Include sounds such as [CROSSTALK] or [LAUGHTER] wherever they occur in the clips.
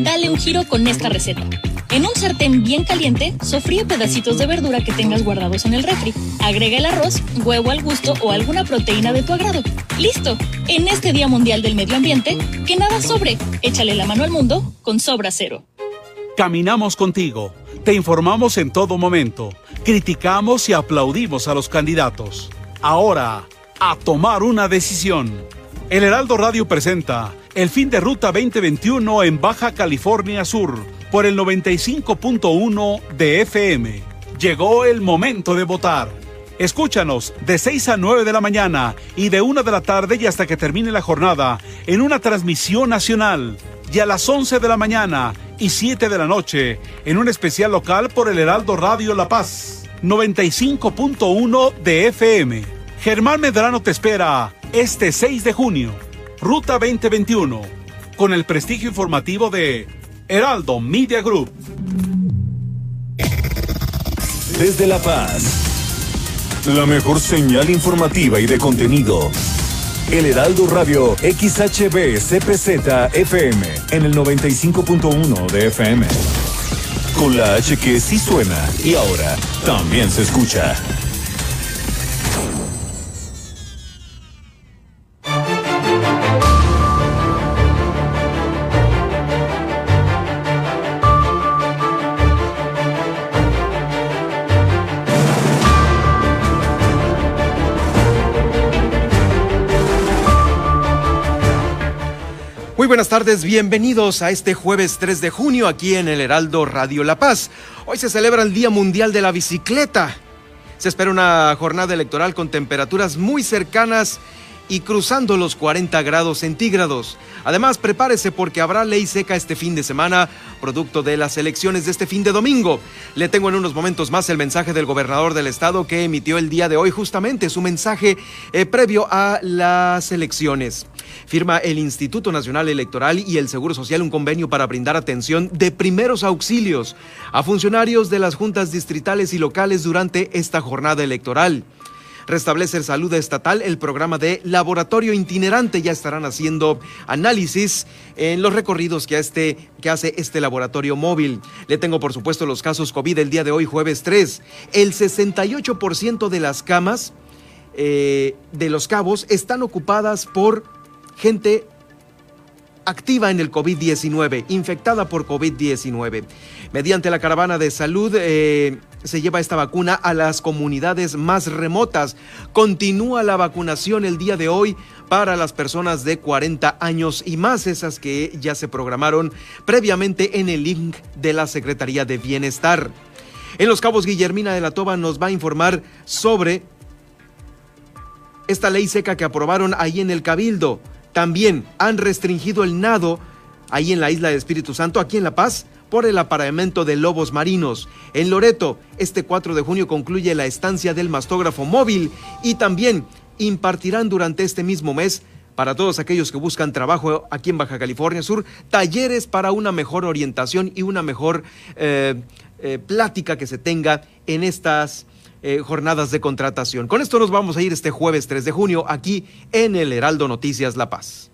Dale un giro con esta receta. En un sartén bien caliente, sofríe pedacitos de verdura que tengas guardados en el refri. Agrega el arroz, huevo al gusto o alguna proteína de tu agrado. ¡Listo! En este Día Mundial del Medio Ambiente, que nada sobre. Échale la mano al mundo con Sobra Cero. Caminamos contigo. Te informamos en todo momento. Criticamos y aplaudimos a los candidatos. Ahora, a tomar una decisión. El Heraldo Radio presenta el fin de ruta 2021 en Baja California Sur por el 95.1 de FM. Llegó el momento de votar. Escúchanos de 6 a 9 de la mañana y de 1 de la tarde y hasta que termine la jornada en una transmisión nacional y a las 11 de la mañana y 7 de la noche en un especial local por el Heraldo Radio La Paz 95.1 de FM. Germán Medrano te espera este 6 de junio, Ruta 2021, con el prestigio informativo de Heraldo Media Group. Desde La Paz, la mejor señal informativa y de contenido. El Heraldo Radio XHB CPZ FM en el 95.1 de FM. Con la H que sí suena y ahora también se escucha. Buenas tardes, bienvenidos a este jueves 3 de junio aquí en el Heraldo Radio La Paz. Hoy se celebra el Día Mundial de la Bicicleta. Se espera una jornada electoral con temperaturas muy cercanas y cruzando los 40 grados centígrados. Además, prepárese porque habrá ley seca este fin de semana, producto de las elecciones de este fin de domingo. Le tengo en unos momentos más el mensaje del gobernador del estado que emitió el día de hoy, justamente su mensaje eh, previo a las elecciones. Firma el Instituto Nacional Electoral y el Seguro Social un convenio para brindar atención de primeros auxilios a funcionarios de las juntas distritales y locales durante esta jornada electoral restablece salud estatal el programa de laboratorio itinerante. Ya estarán haciendo análisis en los recorridos que, este, que hace este laboratorio móvil. Le tengo, por supuesto, los casos COVID el día de hoy, jueves 3. El 68% de las camas eh, de los cabos están ocupadas por gente activa en el COVID-19, infectada por COVID-19. Mediante la caravana de salud eh, se lleva esta vacuna a las comunidades más remotas. Continúa la vacunación el día de hoy para las personas de 40 años y más, esas que ya se programaron previamente en el link de la Secretaría de Bienestar. En Los Cabos, Guillermina de la Toba nos va a informar sobre esta ley seca que aprobaron ahí en el Cabildo. También han restringido el nado ahí en la isla de Espíritu Santo, aquí en La Paz, por el apareamiento de lobos marinos. En Loreto, este 4 de junio concluye la estancia del mastógrafo móvil y también impartirán durante este mismo mes para todos aquellos que buscan trabajo aquí en Baja California Sur, talleres para una mejor orientación y una mejor eh, eh, plática que se tenga en estas eh, jornadas de contratación. Con esto nos vamos a ir este jueves 3 de junio aquí en el Heraldo Noticias La Paz.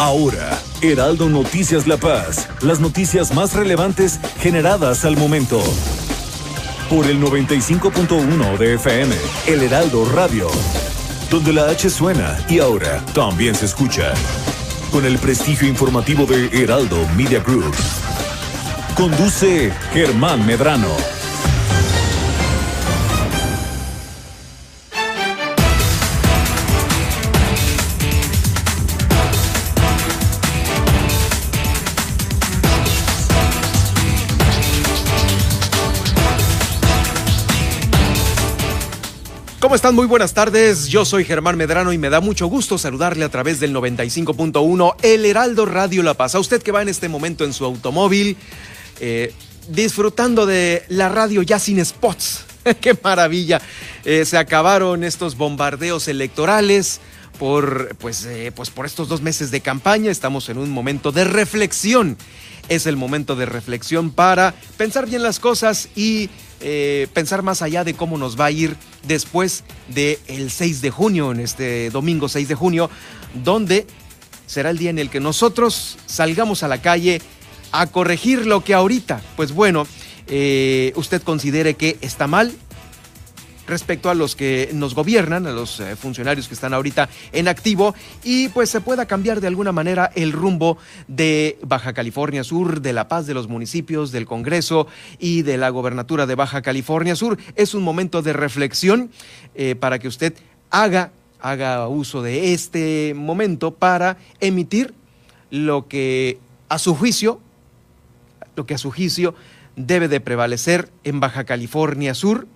Ahora, Heraldo Noticias La Paz, las noticias más relevantes generadas al momento. Por el 95.1 de FM, El Heraldo Radio, donde la H suena y ahora también se escucha. Con el prestigio informativo de Heraldo Media Group. Conduce Germán Medrano. ¿Cómo están? Muy buenas tardes. Yo soy Germán Medrano y me da mucho gusto saludarle a través del 95.1 El Heraldo Radio La Paz. A usted que va en este momento en su automóvil, eh, disfrutando de la radio ya sin spots. [LAUGHS] ¡Qué maravilla! Eh, se acabaron estos bombardeos electorales por, pues, eh, pues por estos dos meses de campaña. Estamos en un momento de reflexión. Es el momento de reflexión para pensar bien las cosas y pensar más allá de cómo nos va a ir después del 6 de junio, en este domingo 6 de junio, donde será el día en el que nosotros salgamos a la calle a corregir lo que ahorita, pues bueno, eh, usted considere que está mal, respecto a los que nos gobiernan, a los eh, funcionarios que están ahorita en activo y pues se pueda cambiar de alguna manera el rumbo de Baja California Sur, de la paz de los municipios, del Congreso y de la gobernatura de Baja California Sur. Es un momento de reflexión eh, para que usted haga, haga uso de este momento para emitir lo que a su juicio, que a su juicio debe de prevalecer en Baja California Sur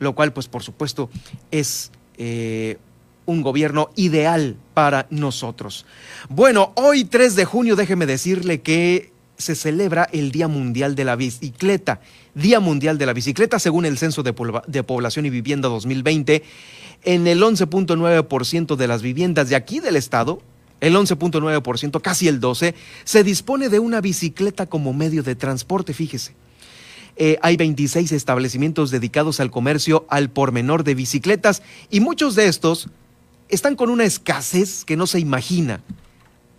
lo cual pues por supuesto es eh, un gobierno ideal para nosotros. Bueno, hoy 3 de junio déjeme decirle que se celebra el Día Mundial de la Bicicleta. Día Mundial de la Bicicleta, según el Censo de, de Población y Vivienda 2020, en el 11.9% de las viviendas de aquí del estado, el 11.9%, casi el 12%, se dispone de una bicicleta como medio de transporte, fíjese. Eh, hay 26 establecimientos dedicados al comercio al por menor de bicicletas y muchos de estos están con una escasez que no se imagina.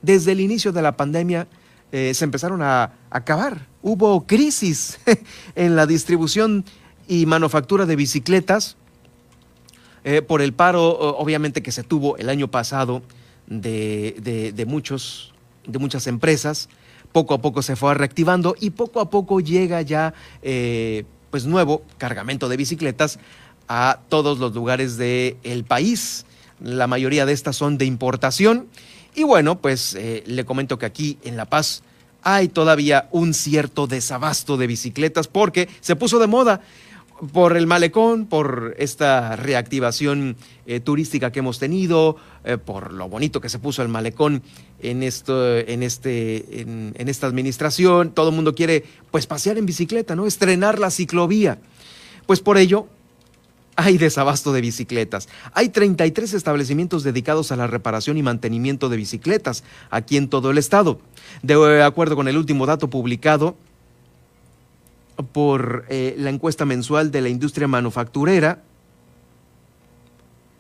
Desde el inicio de la pandemia eh, se empezaron a acabar. Hubo crisis [LAUGHS] en la distribución y manufactura de bicicletas eh, por el paro, obviamente, que se tuvo el año pasado de, de muchos, de muchas empresas poco a poco se fue reactivando y poco a poco llega ya eh, pues nuevo cargamento de bicicletas a todos los lugares del país. La mayoría de estas son de importación. Y bueno, pues eh, le comento que aquí en La Paz hay todavía un cierto desabasto de bicicletas porque se puso de moda por el malecón, por esta reactivación eh, turística que hemos tenido, eh, por lo bonito que se puso el malecón en esto, en este, en, esta administración. Todo el mundo quiere, pues, pasear en bicicleta, ¿no? Estrenar la ciclovía. Pues por ello hay desabasto de bicicletas. Hay 33 establecimientos dedicados a la reparación y mantenimiento de bicicletas aquí en todo el estado. De acuerdo con el último dato publicado, por eh, la encuesta mensual de la industria manufacturera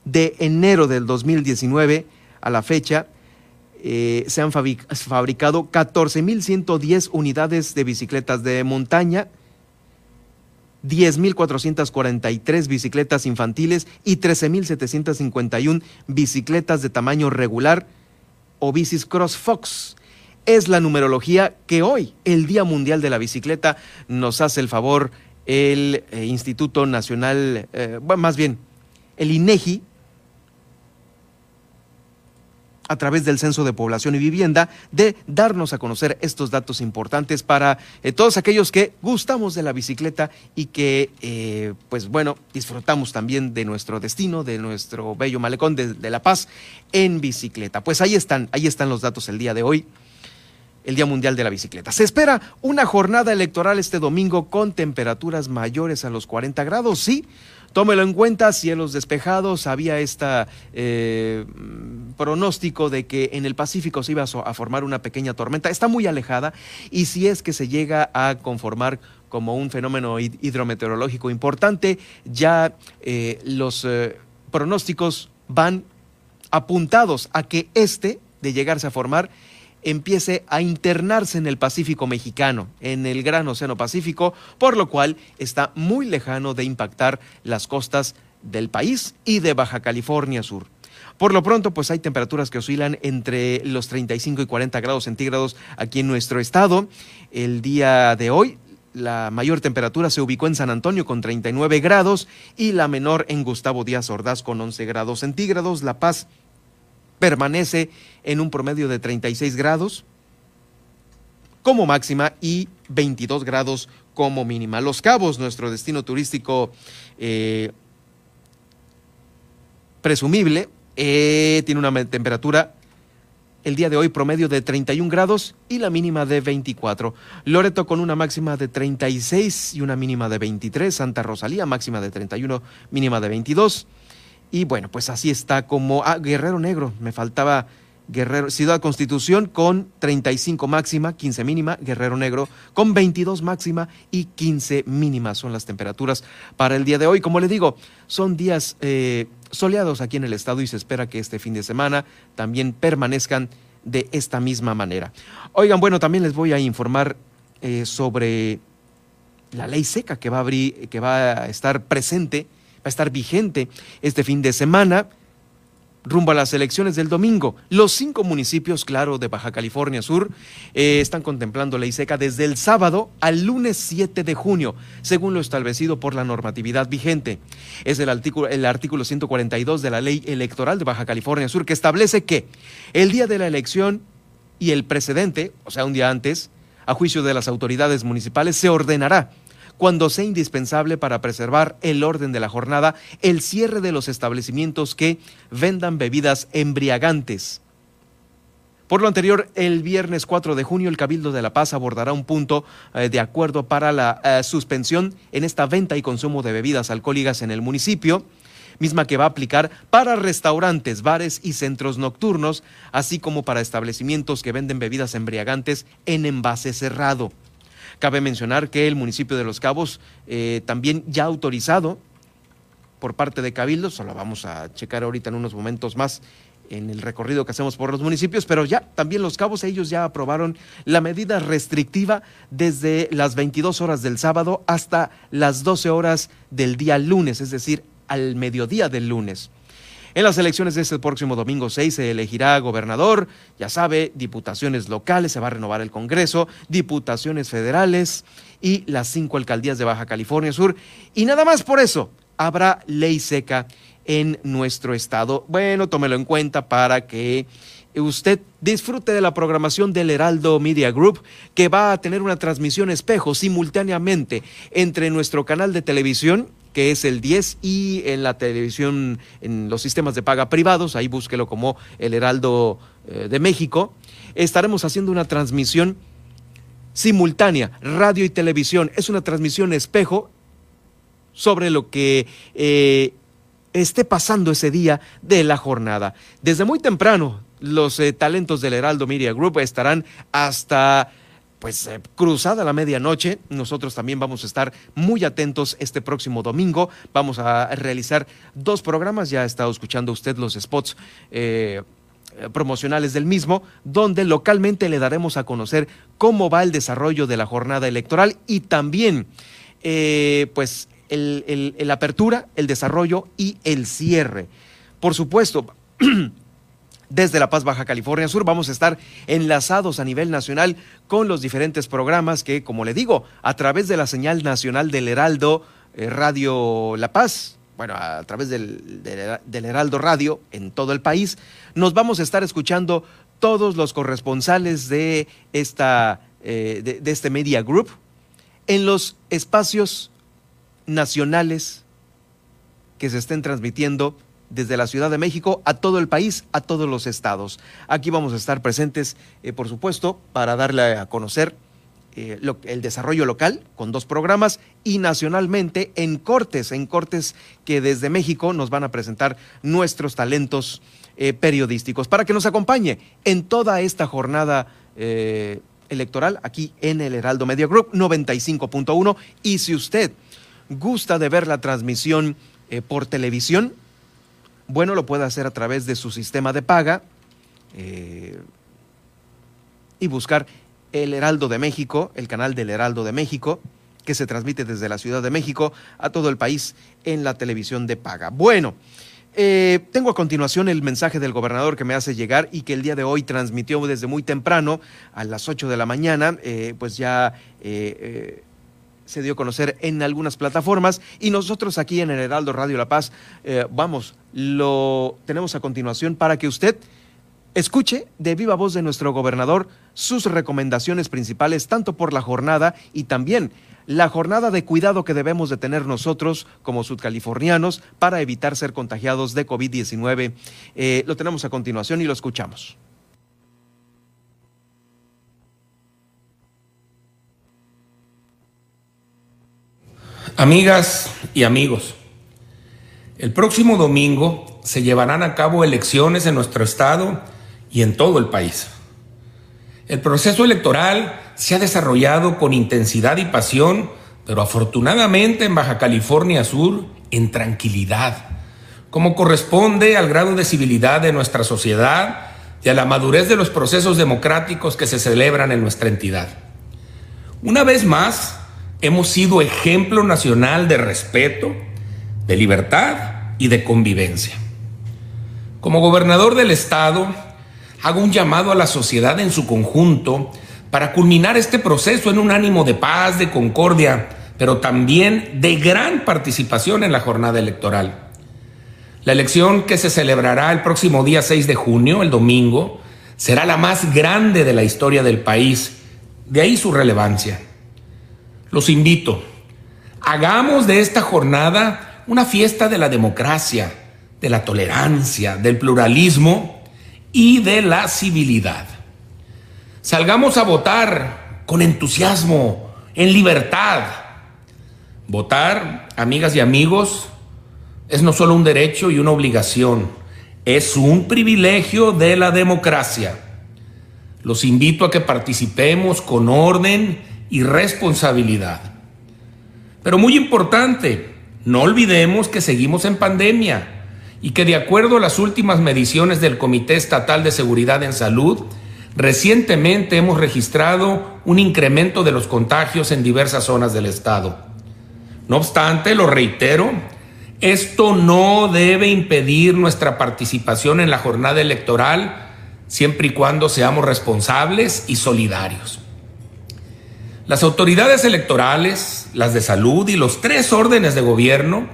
de enero del 2019 a la fecha, eh, se han fabricado 14.110 unidades de bicicletas de montaña, 10.443 bicicletas infantiles y 13.751 bicicletas de tamaño regular o bicis CrossFox es la numerología que hoy, el Día Mundial de la Bicicleta, nos hace el favor el eh, Instituto Nacional, eh, bueno, más bien, el INEGI, a través del Censo de Población y Vivienda, de darnos a conocer estos datos importantes para eh, todos aquellos que gustamos de la bicicleta y que, pues bueno, disfrutamos también de nuestro destino, de nuestro bello malecón de, de La Paz en bicicleta. Pues ahí están, ahí están los datos el día de hoy el Día Mundial de la Bicicleta. Se espera una jornada electoral este domingo con temperaturas mayores a los 40 grados, sí. Tómelo en cuenta, cielos despejados, había este pronóstico de que en el Pacífico se iba a formar una pequeña tormenta, está muy alejada y si es que se llega a conformar como un fenómeno hidrometeorológico importante, ya eh, los eh, pronósticos van apuntados a que este, de llegarse a formar, empiece a internarse en el Pacífico mexicano, en el Gran Océano Pacífico, por lo cual está muy lejano de impactar las costas del país y de Baja California Sur. Por lo pronto, pues hay temperaturas que oscilan entre los 35 y 40 grados centígrados aquí en nuestro estado. El día de hoy, la mayor temperatura se ubicó en San Antonio con 39 grados y la menor en Gustavo Díaz Ordaz con 11 grados centígrados. La Paz permanece en un promedio de 36 grados como máxima y 22 grados como mínima. Los Cabos, nuestro destino turístico eh, presumible, eh, tiene una temperatura el día de hoy promedio de 31 grados y la mínima de 24. Loreto con una máxima de 36 y una mínima de 23. Santa Rosalía máxima de 31, mínima de 22. Y bueno, pues así está como... Ah, Guerrero Negro, me faltaba Guerrero, Ciudad Constitución con 35 máxima, 15 mínima, Guerrero Negro con 22 máxima y 15 mínimas son las temperaturas para el día de hoy. Como le digo, son días eh, soleados aquí en el estado y se espera que este fin de semana también permanezcan de esta misma manera. Oigan, bueno, también les voy a informar eh, sobre la ley seca que va a abrir, que va a estar presente, va a estar vigente este fin de semana rumbo a las elecciones del domingo. Los cinco municipios, claro, de Baja California Sur, eh, están contemplando ley seca desde el sábado al lunes 7 de junio, según lo establecido por la normatividad vigente. Es el artículo, el artículo 142 de la ley electoral de Baja California Sur que establece que el día de la elección y el precedente, o sea, un día antes, a juicio de las autoridades municipales, se ordenará cuando sea indispensable para preservar el orden de la jornada, el cierre de los establecimientos que vendan bebidas embriagantes. Por lo anterior, el viernes 4 de junio, el Cabildo de La Paz abordará un punto eh, de acuerdo para la eh, suspensión en esta venta y consumo de bebidas alcohólicas en el municipio, misma que va a aplicar para restaurantes, bares y centros nocturnos, así como para establecimientos que venden bebidas embriagantes en envase cerrado. Cabe mencionar que el municipio de Los Cabos eh, también ya autorizado por parte de Cabildo, solo vamos a checar ahorita en unos momentos más en el recorrido que hacemos por los municipios, pero ya también Los Cabos, ellos ya aprobaron la medida restrictiva desde las 22 horas del sábado hasta las 12 horas del día lunes, es decir, al mediodía del lunes. En las elecciones de este próximo domingo 6 se elegirá gobernador, ya sabe, diputaciones locales, se va a renovar el Congreso, diputaciones federales y las cinco alcaldías de Baja California Sur. Y nada más por eso, habrá ley seca en nuestro estado. Bueno, tómelo en cuenta para que usted disfrute de la programación del Heraldo Media Group, que va a tener una transmisión espejo simultáneamente entre nuestro canal de televisión que es el 10, y en la televisión, en los sistemas de paga privados, ahí búsquelo como el Heraldo eh, de México, estaremos haciendo una transmisión simultánea, radio y televisión. Es una transmisión espejo sobre lo que eh, esté pasando ese día de la jornada. Desde muy temprano, los eh, talentos del Heraldo Media Group estarán hasta pues eh, cruzada la medianoche. Nosotros también vamos a estar muy atentos este próximo domingo. Vamos a realizar dos programas. Ya ha estado escuchando usted los spots. Eh, promocionales del mismo, donde localmente le daremos a conocer cómo va el desarrollo de la jornada electoral y también, eh, pues, el, el apertura, el desarrollo y el cierre. Por supuesto, [CLEARS THROAT] desde La Paz, Baja California Sur. Vamos a estar enlazados a nivel nacional con los diferentes programas que, como le digo, a través de la señal nacional del Heraldo eh, Radio La Paz, bueno, a través del, Heraldo Radio en todo el país, nos vamos a estar escuchando todos los corresponsales de, esta, eh, de este Media Group en los espacios nacionales que se estén transmitiendo desde la Ciudad de México a todo el país, a todos los estados. Aquí vamos a estar presentes, eh, por supuesto, para darle a conocer eh, el desarrollo local con dos programas y nacionalmente en cortes, en cortes que desde México nos van a presentar nuestros talentos eh, periodísticos para que nos acompañe en toda esta jornada electoral aquí en el Heraldo Media Group 95.1 y si usted gusta de ver la transmisión por televisión, bueno, lo puede hacer a través de su sistema de paga eh, y buscar el Heraldo de México, el canal del Heraldo de México, que se transmite desde la Ciudad de México a todo el país en la televisión de paga. Bueno, eh, tengo a continuación el mensaje del gobernador que me hace llegar y que el día de hoy transmitió desde muy temprano, a las 8 de la mañana, eh, pues ya se dio a conocer en algunas plataformas y nosotros aquí en el Heraldo Radio La Paz, eh, vamos, lo tenemos a continuación para que usted escuche de viva voz de nuestro gobernador sus recomendaciones principales, tanto por la jornada y también la jornada de cuidado que debemos de tener nosotros como sudcalifornianos para evitar ser contagiados de COVID-19. Eh, lo tenemos a continuación y lo escuchamos. Amigas y amigos, el próximo domingo se llevarán a cabo elecciones en nuestro estado y en todo el país. El proceso electoral se ha desarrollado con intensidad y pasión, pero afortunadamente en Baja California Sur en tranquilidad, como corresponde al grado de civilidad de nuestra sociedad y a la madurez de los procesos democráticos que se celebran en nuestra entidad. Una vez más, hemos sido ejemplo nacional de respeto, de libertad y de convivencia. Como gobernador del estado, hago un llamado a la sociedad en su conjunto para culminar este proceso en un ánimo de paz, de concordia, pero también de gran participación en la jornada electoral. La elección que se celebrará el próximo día 6 de junio, el domingo, será la más grande de la historia del país, de ahí su relevancia. Los invito, hagamos de esta jornada una fiesta de la democracia, de la tolerancia, del pluralismo y de la civilidad. Salgamos a votar con entusiasmo, en libertad. Votar, amigas y amigos, es no solo un derecho y una obligación, es un privilegio de la democracia. Los invito a que participemos con orden y responsabilidad. Pero muy importante, no olvidemos que seguimos en pandemia y que de acuerdo a las últimas mediciones del Comité Estatal de Seguridad en Salud, recientemente hemos registrado un incremento de los contagios en diversas zonas del estado. No obstante, lo reitero, esto no debe impedir nuestra participación en la jornada electoral siempre y cuando seamos responsables y solidarios. Las autoridades electorales, las de salud y los tres órdenes de gobierno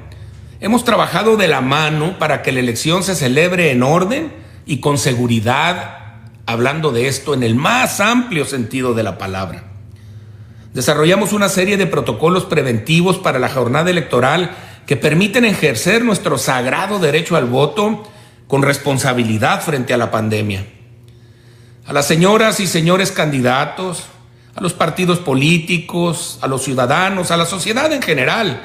hemos trabajado de la mano para que la elección se celebre en orden y con seguridad, hablando de esto en el más amplio sentido de la palabra. Desarrollamos una serie de protocolos preventivos para la jornada electoral que permiten ejercer nuestro sagrado derecho al voto con responsabilidad frente a la pandemia. A las señoras y señores candidatos, a los partidos políticos, a los ciudadanos, a la sociedad en general,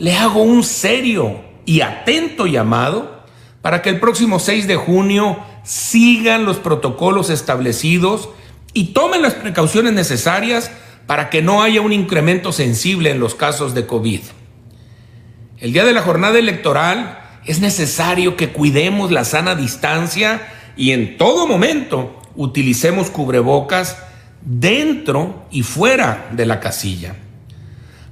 le hago un serio y atento llamado para que el próximo 6 de junio sigan los protocolos establecidos y tomen las precauciones necesarias para que no haya un incremento sensible en los casos de COVID. El día de la jornada electoral es necesario que cuidemos la sana distancia y en todo momento utilicemos cubrebocas dentro y fuera de la casilla.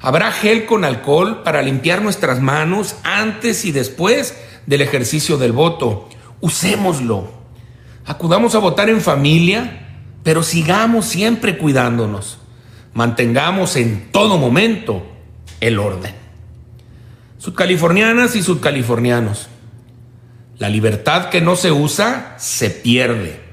Habrá gel con alcohol para limpiar nuestras manos antes y después del ejercicio del voto. Usémoslo. Acudamos a votar en familia, pero sigamos siempre cuidándonos. Mantengamos en todo momento el orden. Sudcalifornianas y sudcalifornianos, la libertad que no se usa se pierde.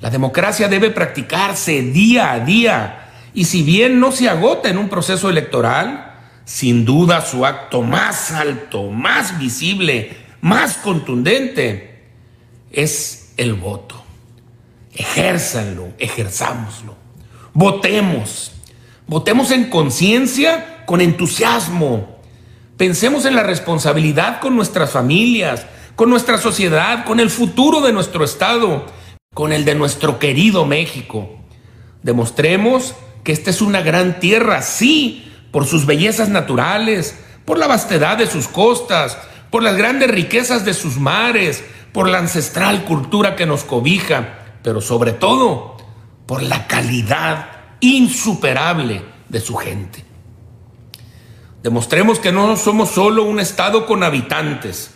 La democracia debe practicarse día a día y si bien no se agota en un proceso electoral, sin duda su acto más alto, más visible, más contundente es el voto. Ejérzanlo, ejerzámoslo. Votemos. Votemos en conciencia, con entusiasmo, Pensemos en la responsabilidad con nuestras familias, con nuestra sociedad, con el futuro de nuestro Estado, con el de nuestro querido México. Demostremos que esta es una gran tierra, sí, por sus bellezas naturales, por la vastedad de sus costas, por las grandes riquezas de sus mares, por la ancestral cultura que nos cobija, pero sobre todo por la calidad insuperable de su gente. Demostremos que no somos solo un Estado con habitantes,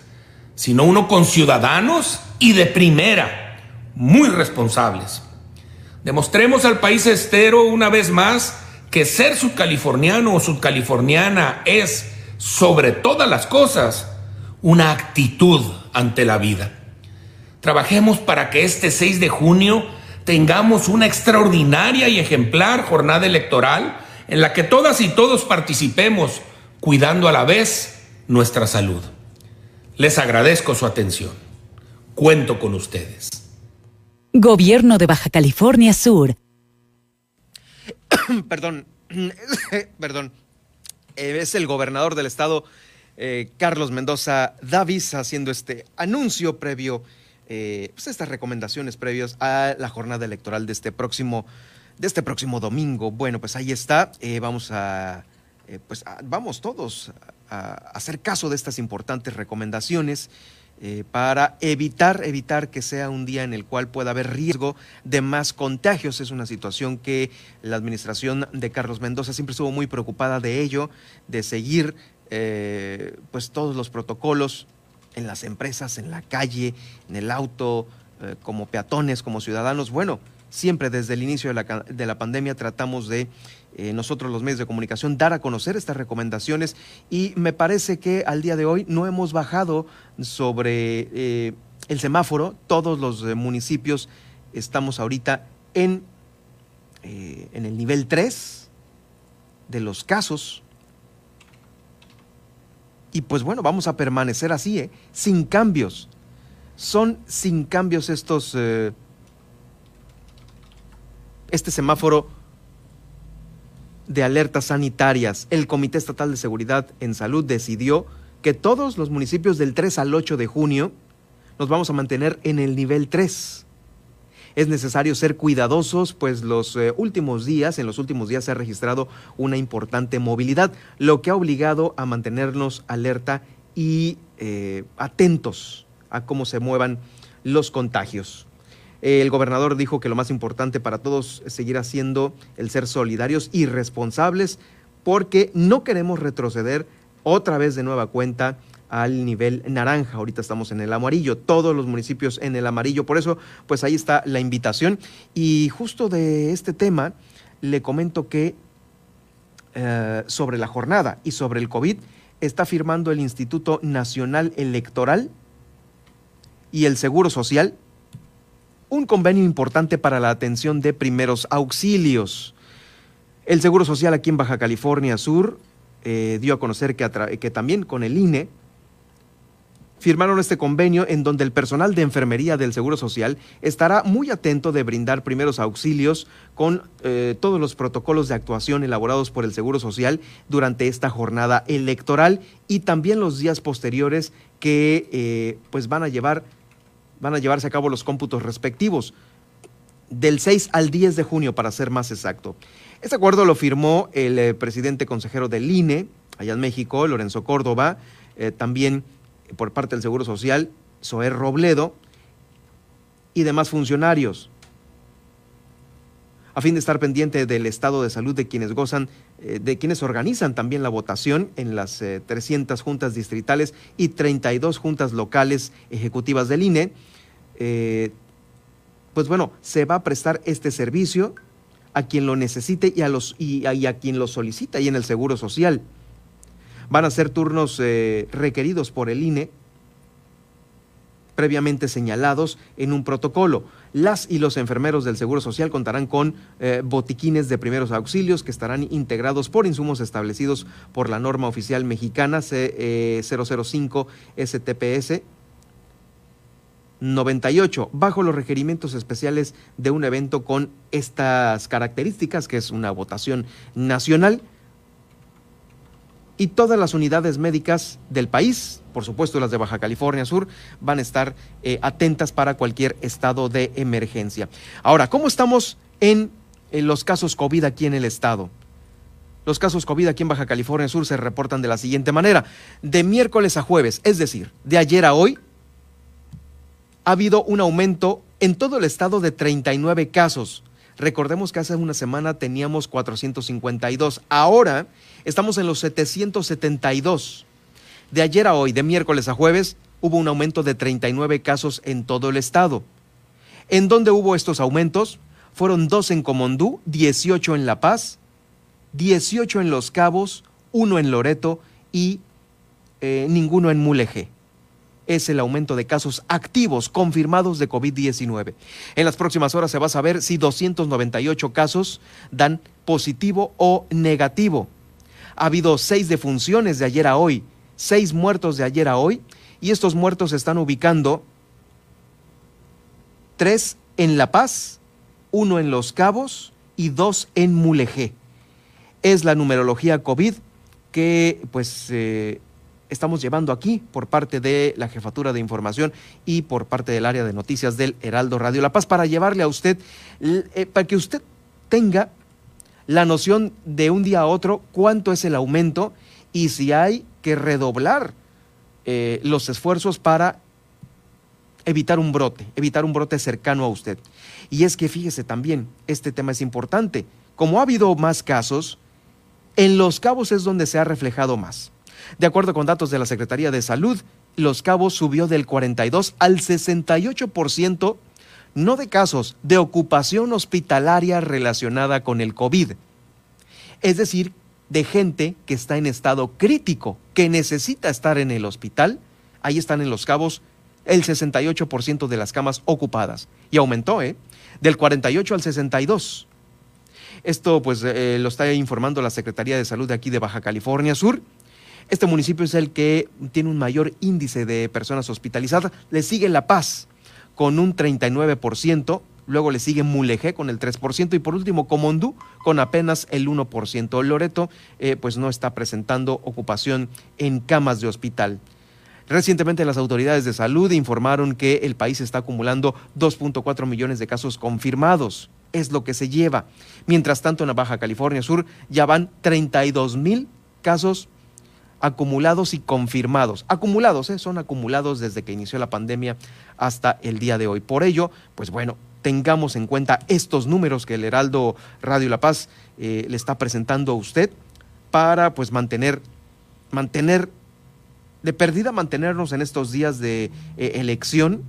sino uno con ciudadanos y de primera, muy responsables. Demostremos al país estero una vez más que ser subcaliforniano o subcaliforniana es, sobre todas las cosas, una actitud ante la vida. Trabajemos para que este 6 de junio tengamos una extraordinaria y ejemplar jornada electoral en la que todas y todos participemos cuidando a la vez nuestra salud. Les agradezco su atención. Cuento con ustedes. Gobierno de Baja California Sur. [COUGHS] perdón, [COUGHS] perdón. Eh, es el gobernador del estado, eh, Carlos Mendoza Davis, haciendo este anuncio previo eh, pues estas recomendaciones previas a la jornada electoral de este próximo, de este próximo domingo. Bueno, pues ahí está. Vamos a, pues vamos todos a, hacer caso de estas importantes recomendaciones. Para evitar, evitar que sea un día en el cual pueda haber riesgo de más contagios. Es una situación que la administración de Carlos Mendoza siempre estuvo muy preocupada de ello, de seguir pues todos los protocolos en las empresas, en la calle, en el auto, eh, como peatones, como ciudadanos. Bueno, siempre desde el inicio de la, de la pandemia tratamos de eh, nosotros los medios de comunicación dar a conocer estas recomendaciones y me parece que al día de hoy no hemos bajado sobre eh, el semáforo. Todos los municipios estamos ahorita en, en el nivel 3 de los casos y pues bueno, vamos a permanecer así, ¿eh? sin cambios. Son sin cambios estos... Eh, este semáforo de alertas sanitarias. El Comité Estatal de Seguridad en Salud decidió que todos los municipios del 3 al 8 de junio nos vamos a mantener en el nivel 3 es necesario ser cuidadosos, pues los eh, últimos días, en los últimos días se ha registrado una importante movilidad, lo que ha obligado a mantenernos alerta y eh, atentos a cómo se muevan los contagios. El gobernador dijo que lo más importante para todos es seguir haciendo el ser solidarios y responsables porque no queremos retroceder otra vez de nueva cuenta al nivel naranja. Ahorita estamos en el amarillo, todos los municipios en el amarillo. Por eso, pues ahí está la invitación. Y justo de este tema, le comento que eh, sobre la jornada y sobre el COVID, está firmando el Instituto Nacional Electoral y el Seguro Social un convenio importante para la atención de primeros auxilios. El Seguro Social aquí en Baja California Sur eh, dio a conocer que, también con el INE firmaron este convenio en donde el personal de enfermería del Seguro Social estará muy atento de brindar primeros auxilios con eh, todos los protocolos de actuación elaborados por el Seguro Social durante esta jornada electoral y también los días posteriores que eh, pues van a llevar van a llevarse a cabo los cómputos respectivos del 6 al 10 de junio para ser más exacto. Este acuerdo lo firmó el eh, presidente consejero del INE allá en México, Lorenzo Córdoba, también por parte del Seguro Social, Soer Robledo y demás funcionarios, a fin de estar pendiente del estado de salud de quienes gozan, eh, de quienes organizan también la votación en las 300 eh, juntas distritales y 32 juntas locales ejecutivas del INE. Eh, pues bueno, se va a prestar este servicio a quien lo necesite y a, los, y a quien lo solicita y en el Seguro Social. Van a ser turnos eh, requeridos por el INE previamente señalados en un protocolo. Las y los enfermeros del Seguro Social contarán con eh, botiquines de primeros auxilios que estarán integrados por insumos establecidos por la norma oficial mexicana C005 STPS 98, bajo los requerimientos especiales de un evento con estas características, que es una votación nacional y todas las unidades médicas del país, por supuesto las de Baja California Sur, van a estar eh, atentas para cualquier estado de emergencia. Ahora, ¿cómo estamos en, en los casos COVID aquí en el estado? Los casos COVID aquí en Baja California Sur se reportan de la siguiente manera. De miércoles a jueves, es decir, de ayer a hoy, ha habido un aumento en todo el estado de 39 casos. Recordemos que hace una semana teníamos 452. Ahora Estamos en los 772. De ayer a hoy, de miércoles a jueves, hubo un aumento de 39 casos en todo el estado. ¿En dónde hubo estos aumentos? Fueron dos en Comondú, 18 en La Paz, 18 en Los Cabos, uno en Loreto y eh, ninguno en Mulegé es el aumento de casos activos confirmados de COVID-19. En las próximas horas se va a saber si 298 casos dan positivo o negativo. Ha habido seis defunciones de ayer a hoy, seis muertos de ayer a hoy, y estos muertos se están ubicando tres en La Paz, uno en Los Cabos y dos en Mulegé. Es la numerología COVID que pues eh, estamos llevando aquí por parte de la Jefatura de Información y por parte del área de noticias del Heraldo Radio La Paz para llevarle a usted, eh, para que usted tenga la noción de un día a otro cuánto es el aumento y si hay que redoblar eh, los esfuerzos para evitar un brote, evitar un brote cercano a usted. Y es que fíjese también, este tema es importante. Como ha habido más casos, en Los Cabos es donde se ha reflejado más. De acuerdo con datos de la Secretaría de Salud, Los Cabos subió del 42 al 68% no de casos de ocupación hospitalaria relacionada con el COVID. Es decir, de gente que está en estado crítico, que necesita estar en el hospital. Ahí están en Los Cabos el 68% de las camas ocupadas. Y aumentó, ¿eh? Del 48 al 62. Esto pues eh, lo está informando la Secretaría de Salud de aquí de Baja California Sur. Este municipio es el que tiene un mayor índice de personas hospitalizadas. Le sigue La Paz con un 39%, luego le sigue Mulegé con el 3% y por último Comondú con apenas el 1%. Loreto eh, pues no está presentando ocupación en camas de hospital. Recientemente las autoridades de salud informaron que el país está acumulando 2.4 millones de casos confirmados. Es lo que se lleva. Mientras tanto, en la Baja California Sur ya van 32 mil casos acumulados y confirmados. Acumulados, ¿eh? son acumulados desde que inició la pandemia hasta el día de hoy. Por ello, pues bueno, tengamos en cuenta estos números que el Heraldo Radio La Paz eh, le está presentando a usted para pues mantener, mantener de perdida mantenernos en estos días de eh, elección.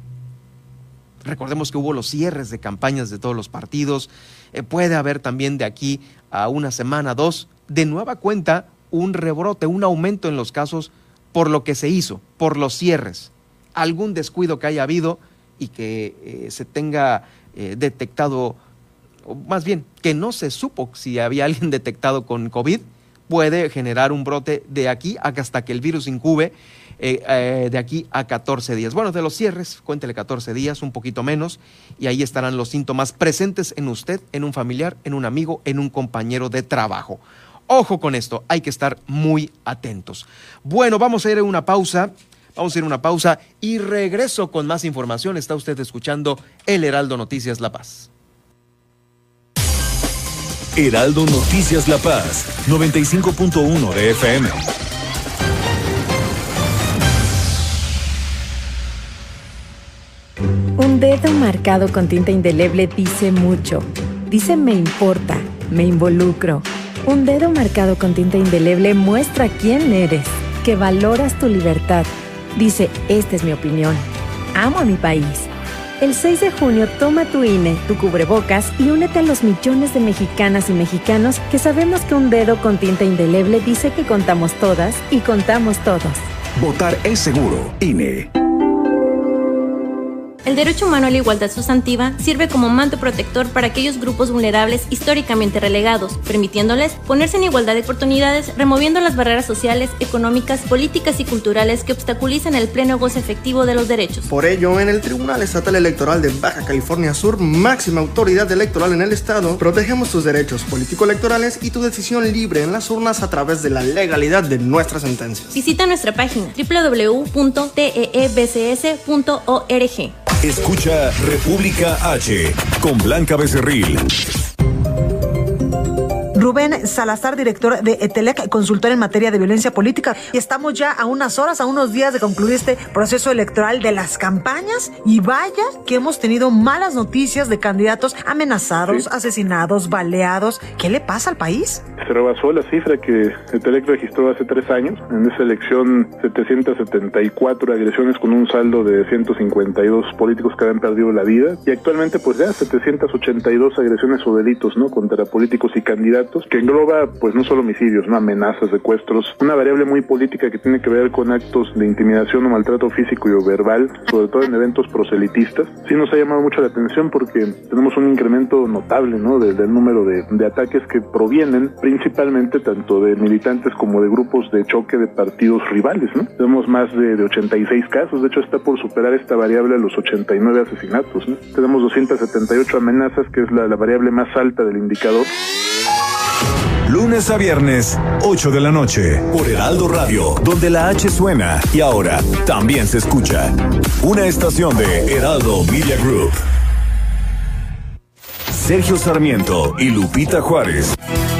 Recordemos que hubo los cierres de campañas de todos los partidos. Eh, puede haber también de aquí a una semana, dos, de nueva cuenta un rebrote, un aumento en los casos por lo que se hizo, por los cierres. Algún descuido que haya habido y que eh, se tenga detectado, o más bien, que no se supo si había alguien detectado con COVID puede generar un brote de aquí hasta que el virus incube eh, eh, de aquí a 14 días. Bueno, de los cierres, cuéntele 14 días, un poquito menos, y ahí estarán los síntomas presentes en usted, en un familiar, en un amigo, en un compañero de trabajo. Ojo con esto, hay que estar muy atentos. Bueno, vamos a ir a una pausa. Vamos a ir a una pausa y regreso con más información. Está usted escuchando El Heraldo Noticias La Paz. Heraldo Noticias La Paz, 95.1 de FM. Un dedo marcado con tinta indeleble dice mucho. Dice me importa, me involucro. Un dedo marcado con tinta indeleble muestra quién eres, que valoras tu libertad. Dice, esta es mi opinión. Amo a mi país el 6 de junio toma tu INE, tu cubrebocas y únete a los millones de mexicanas y mexicanos que sabemos que un dedo con tinta indeleble dice que contamos todas y contamos todos. Votar es seguro. INE. El derecho humano a la igualdad sustantiva sirve como manto protector para aquellos grupos vulnerables históricamente relegados, permitiéndoles ponerse en igualdad de oportunidades, removiendo las barreras sociales, económicas, políticas y culturales que obstaculizan el pleno goce efectivo de los derechos. Por ello, en el Tribunal Estatal Electoral de Baja California Sur, máxima autoridad electoral en el Estado, protegemos tus derechos político-electorales y tu decisión libre en las urnas a través de la legalidad de nuestras sentencias. Visita nuestra página www.teebcs.org. Escucha República H con Blanca Becerril. Rubén Salazar, director de ETELEC, consultor en materia de violencia política. Y estamos ya a unas horas, a unos días de concluir este proceso electoral de las campañas. Y vaya que hemos tenido malas noticias de candidatos amenazados, asesinados, baleados. ¿Qué le pasa al país? Se rebasó la cifra que ETELEC registró hace tres años. En esa elección, 774 agresiones con un saldo de 152 políticos que habían perdido la vida. Y actualmente, pues ya 782 agresiones o delitos, ¿no? Contra políticos y candidatos que engloba pues no solo homicidios, no amenazas, secuestros, una variable muy política que tiene que ver con actos de intimidación o maltrato físico y o verbal, sobre todo en eventos proselitistas. Sí nos ha llamado mucho la atención porque tenemos un incremento notable ¿no? del, número de, de, ataques que provienen principalmente tanto de militantes como de grupos de choque de partidos rivales. ¿no? Tenemos más de, de 86 casos, de hecho está por superar esta variable a los 89 asesinatos. ¿no? Tenemos 278 amenazas, que es la, la variable más alta del indicador. Lunes a viernes, 8 de la noche, por Heraldo Radio, donde la H suena y ahora también se escucha. Una estación de Heraldo Media Group. Sergio Sarmiento y Lupita Juárez.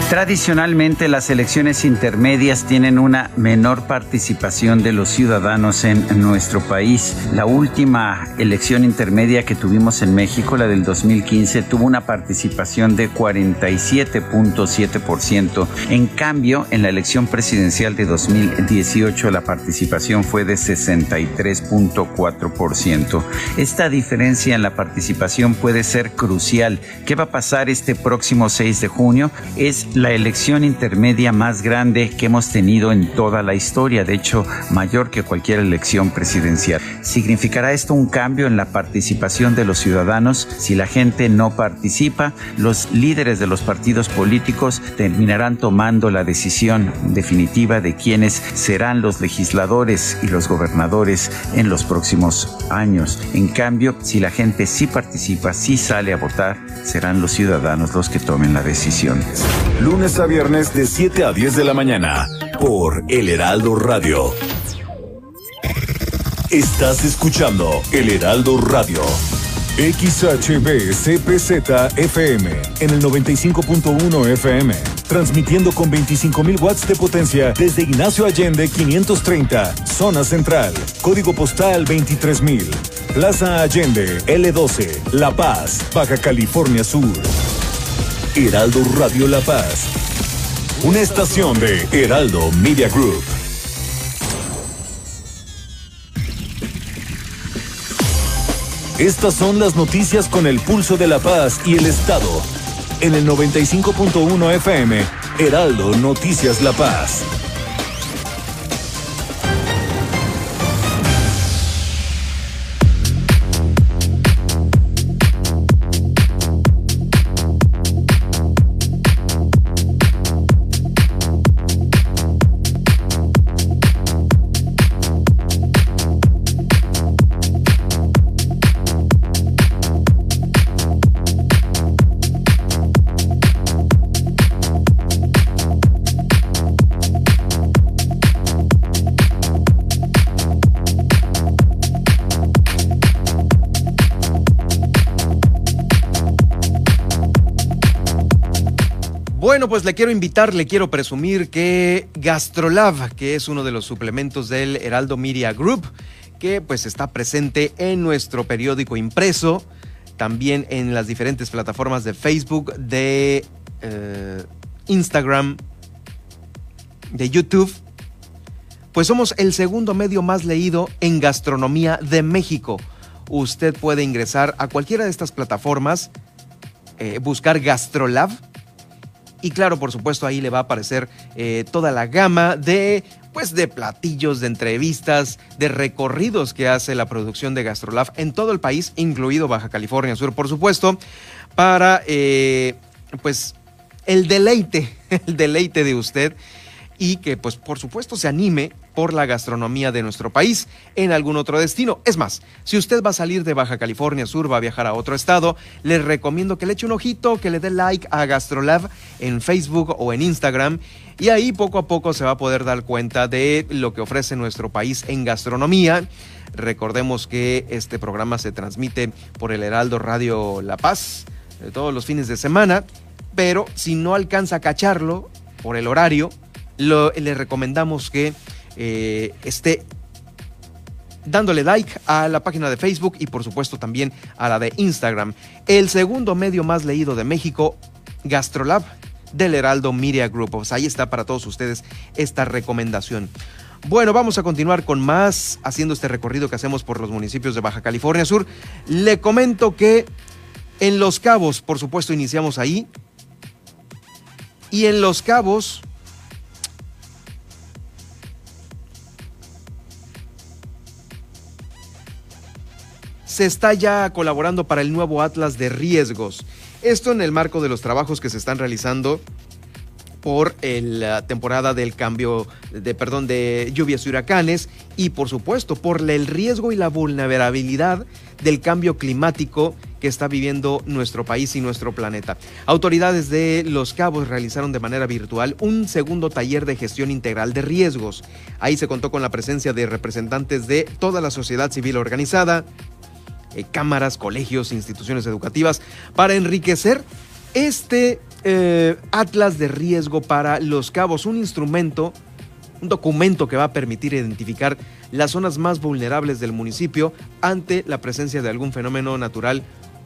Tradicionalmente las elecciones intermedias tienen una menor participación de los ciudadanos en nuestro país. La última elección intermedia que tuvimos en México, la del 2015, tuvo una participación de 47.7%. En cambio, en la elección presidencial de 2018 la participación fue de 63.4%. Esta diferencia en la participación puede ser crucial. ¿Qué va a pasar este próximo 6 de junio? Es la elección intermedia más grande que hemos tenido en toda la historia, de hecho mayor que cualquier elección presidencial. ¿Significará esto un cambio en la participación de los ciudadanos? Si la gente no participa, los líderes de los partidos políticos terminarán tomando la decisión definitiva de quiénes serán los legisladores y los gobernadores en los próximos años. En cambio, si la gente sí participa, sí sale a votar, serán los ciudadanos los que tomen la decisión lunes a viernes de 7 a 10 de la mañana por El Heraldo Radio. Estás escuchando El Heraldo Radio. XHB CPZ FM en el 95.1 FM, transmitiendo con 25.000 watts de potencia desde Ignacio Allende 530, zona central, código postal 23.000, Plaza Allende L12, La Paz, Baja California Sur. Heraldo Radio La Paz. Una estación de Heraldo Media Group. Estas son las noticias con el pulso de La Paz y el Estado. En el 95.1 FM, Heraldo Noticias La Paz. Bueno, pues le quiero invitar, le quiero presumir que Gastrolab, que es uno de los suplementos del Heraldo Media Group, que pues está presente en nuestro periódico impreso, también en las diferentes plataformas de Facebook, de eh, Instagram, de YouTube, pues somos el segundo medio más leído en gastronomía de México. Usted puede ingresar a cualquiera de estas plataformas, eh, buscar Gastrolab y claro, por supuesto, ahí le va a aparecer eh, toda la gama de pues de platillos, de entrevistas, de recorridos que hace la producción de Gastrolab en todo el país, incluido Baja California Sur, por supuesto, para eh, pues el deleite, [LAUGHS] el deleite de usted y que pues por supuesto se anime por la gastronomía de nuestro país en algún otro destino. Es más, si usted va a salir de Baja California Sur, va a viajar a otro estado, les recomiendo que le eche un ojito, que le dé like a Gastrolab en Facebook o en Instagram y ahí poco a poco se va a poder dar cuenta de lo que ofrece nuestro país en gastronomía. Recordemos que este programa se transmite por el Heraldo Radio La Paz de todos los fines de semana, pero si no alcanza a cacharlo por el horario, le recomendamos que eh, esté dándole like a la página de Facebook y por supuesto también a la de Instagram. El segundo medio más leído de México, Gastrolab del Heraldo Media Group. Pues ahí está para todos ustedes esta recomendación. Bueno, vamos a continuar con más haciendo este recorrido que hacemos por los municipios de Baja California Sur. Le comento que en Los Cabos, por supuesto, iniciamos ahí. Y en Los Cabos se está ya colaborando para el nuevo Atlas de Riesgos. Esto en el marco de los trabajos que se están realizando por la temporada del cambio de perdón de lluvias y huracanes y por supuesto por el riesgo y la vulnerabilidad del cambio climático que está viviendo nuestro país y nuestro planeta. Autoridades de Los Cabos realizaron de manera virtual un segundo taller de gestión integral de riesgos. Ahí se contó con la presencia de representantes de toda la sociedad civil organizada, eh, cámaras, colegios, instituciones educativas, para enriquecer este eh, Atlas de Riesgo para Los Cabos, un instrumento, un documento que va a permitir identificar las zonas más vulnerables del municipio ante la presencia de algún fenómeno natural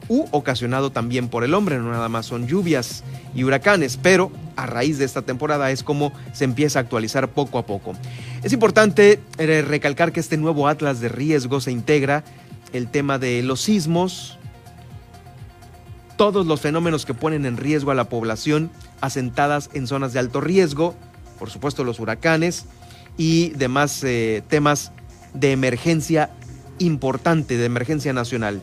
u ocasionado también por el hombre, no nada más son lluvias y huracanes, pero a raíz de esta temporada es como se empieza a actualizar poco a poco. Es importante eh, recalcar que este nuevo atlas de riesgo se integra el tema de los sismos, todos los fenómenos que ponen en riesgo a la población asentadas en zonas de alto riesgo, por supuesto los huracanes y demás eh, temas de emergencia importante, de emergencia nacional.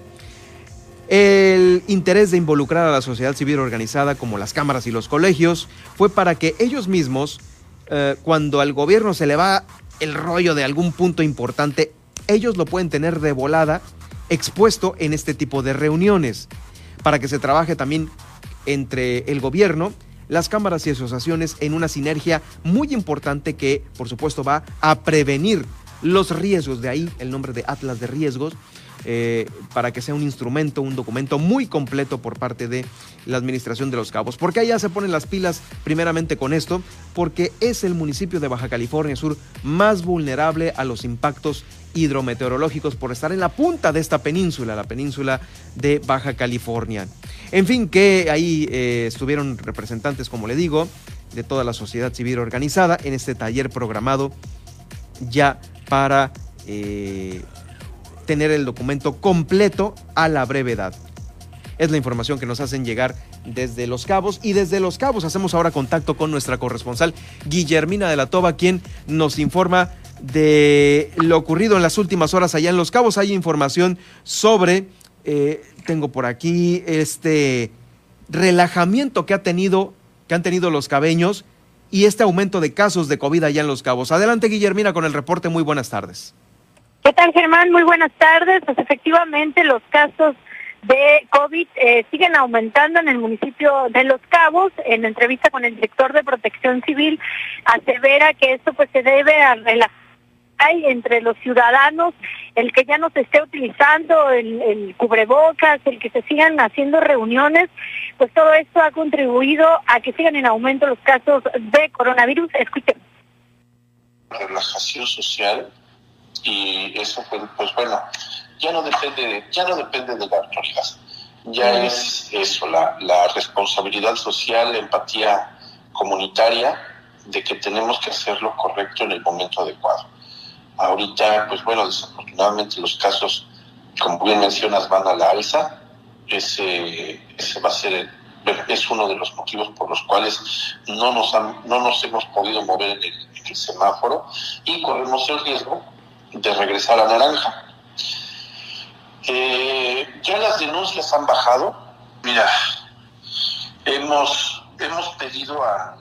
El interés de involucrar a la sociedad civil organizada como las cámaras y los colegios fue para que ellos mismos, eh, cuando al gobierno se le va el rollo de algún punto importante, ellos lo pueden tener de volada expuesto en este tipo de reuniones para que se trabaje también entre el gobierno, las cámaras y asociaciones en una sinergia muy importante que, por supuesto, va a prevenir los riesgos. De ahí el nombre de Atlas de Riesgos eh, para que sea un instrumento, un documento muy completo por parte de la Administración de los Cabos. Porque allá se ponen las pilas primeramente con esto, porque es el municipio de Baja California Sur más vulnerable a los impactos hidrometeorológicos por estar en la punta de esta península, la península de Baja California. En fin, que ahí eh, estuvieron representantes, como le digo, de toda la sociedad civil organizada en este taller programado ya para eh, tener el documento completo a la brevedad. Es la información que nos hacen llegar desde Los Cabos y desde Los Cabos hacemos ahora contacto con nuestra corresponsal Guillermina de la Toba, quien nos informa de lo ocurrido en las últimas horas allá en Los Cabos. Hay información sobre, eh, tengo por aquí este relajamiento que ha tenido, que han tenido los cabeños y este aumento de casos de COVID allá en Los Cabos. Adelante, Guillermina, con el reporte. Muy buenas tardes. ¿Qué tal, Germán? Muy buenas tardes. Pues efectivamente los casos de COVID eh, siguen aumentando en el municipio de Los Cabos. En entrevista con el director de Protección Civil, asevera que esto pues se debe a la hay entre los ciudadanos, el que ya no se esté utilizando el, el, cubrebocas, el que se sigan haciendo reuniones, pues todo esto ha contribuido a que sigan en aumento los casos de coronavirus. Escuchen. Relajación social y eso pues, pues bueno ya no depende de, ya no depende de la autoridad. Ya es eso la, la responsabilidad social la empatía comunitaria de que tenemos que hacer lo correcto en el momento adecuado. Ahorita pues bueno desafortunadamente los casos como bien mencionas van a la alza. Ese, ese va a ser el, es uno de los motivos por los cuales no nos, han, no nos hemos podido mover en el, en el semáforo y corremos el riesgo de regresar a naranja. Eh, ya las denuncias han bajado. Mira, hemos, hemos pedido a,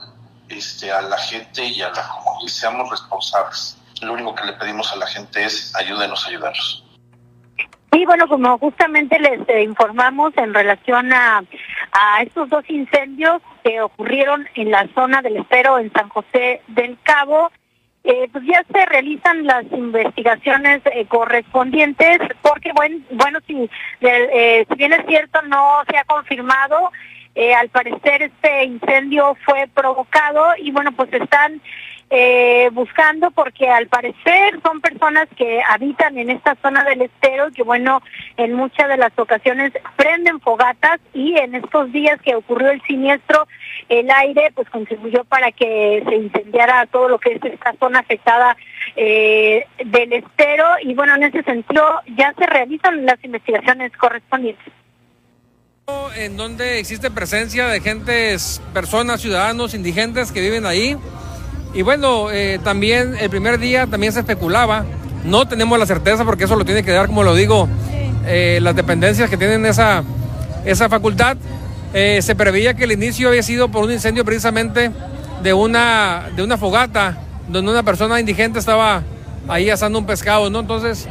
este, a la gente y a la comunidad seamos responsables. Lo único que le pedimos a la gente es ayúdenos a ayudarlos. Sí, bueno, como justamente les eh, informamos en relación a, a estos dos incendios que ocurrieron en la zona del Espero en San José del Cabo, eh, pues ya se realizan las investigaciones eh, correspondientes porque bueno, bueno si, eh, si bien es cierto no se ha confirmado, al parecer este incendio fue provocado y bueno pues están eh, buscando porque al parecer son personas que habitan en esta zona del estero y que bueno, en muchas de las ocasiones prenden fogatas y en estos días que ocurrió el siniestro, el aire pues contribuyó para que se incendiara todo lo que es esta zona afectada eh, del estero. Y bueno, en ese sentido ya se realizan las investigaciones correspondientes. En donde existe presencia de gentes, personas, ciudadanos, indigentes que viven ahí y bueno, eh, también el primer día también se especulaba, no tenemos la certeza porque eso lo tiene que dar, como lo digo, eh, las dependencias que tienen esa, esa facultad. Eh, se preveía que el inicio había sido por un incendio precisamente de una, de una fogata donde una persona indigente estaba ahí asando un pescado, ¿no? Entonces,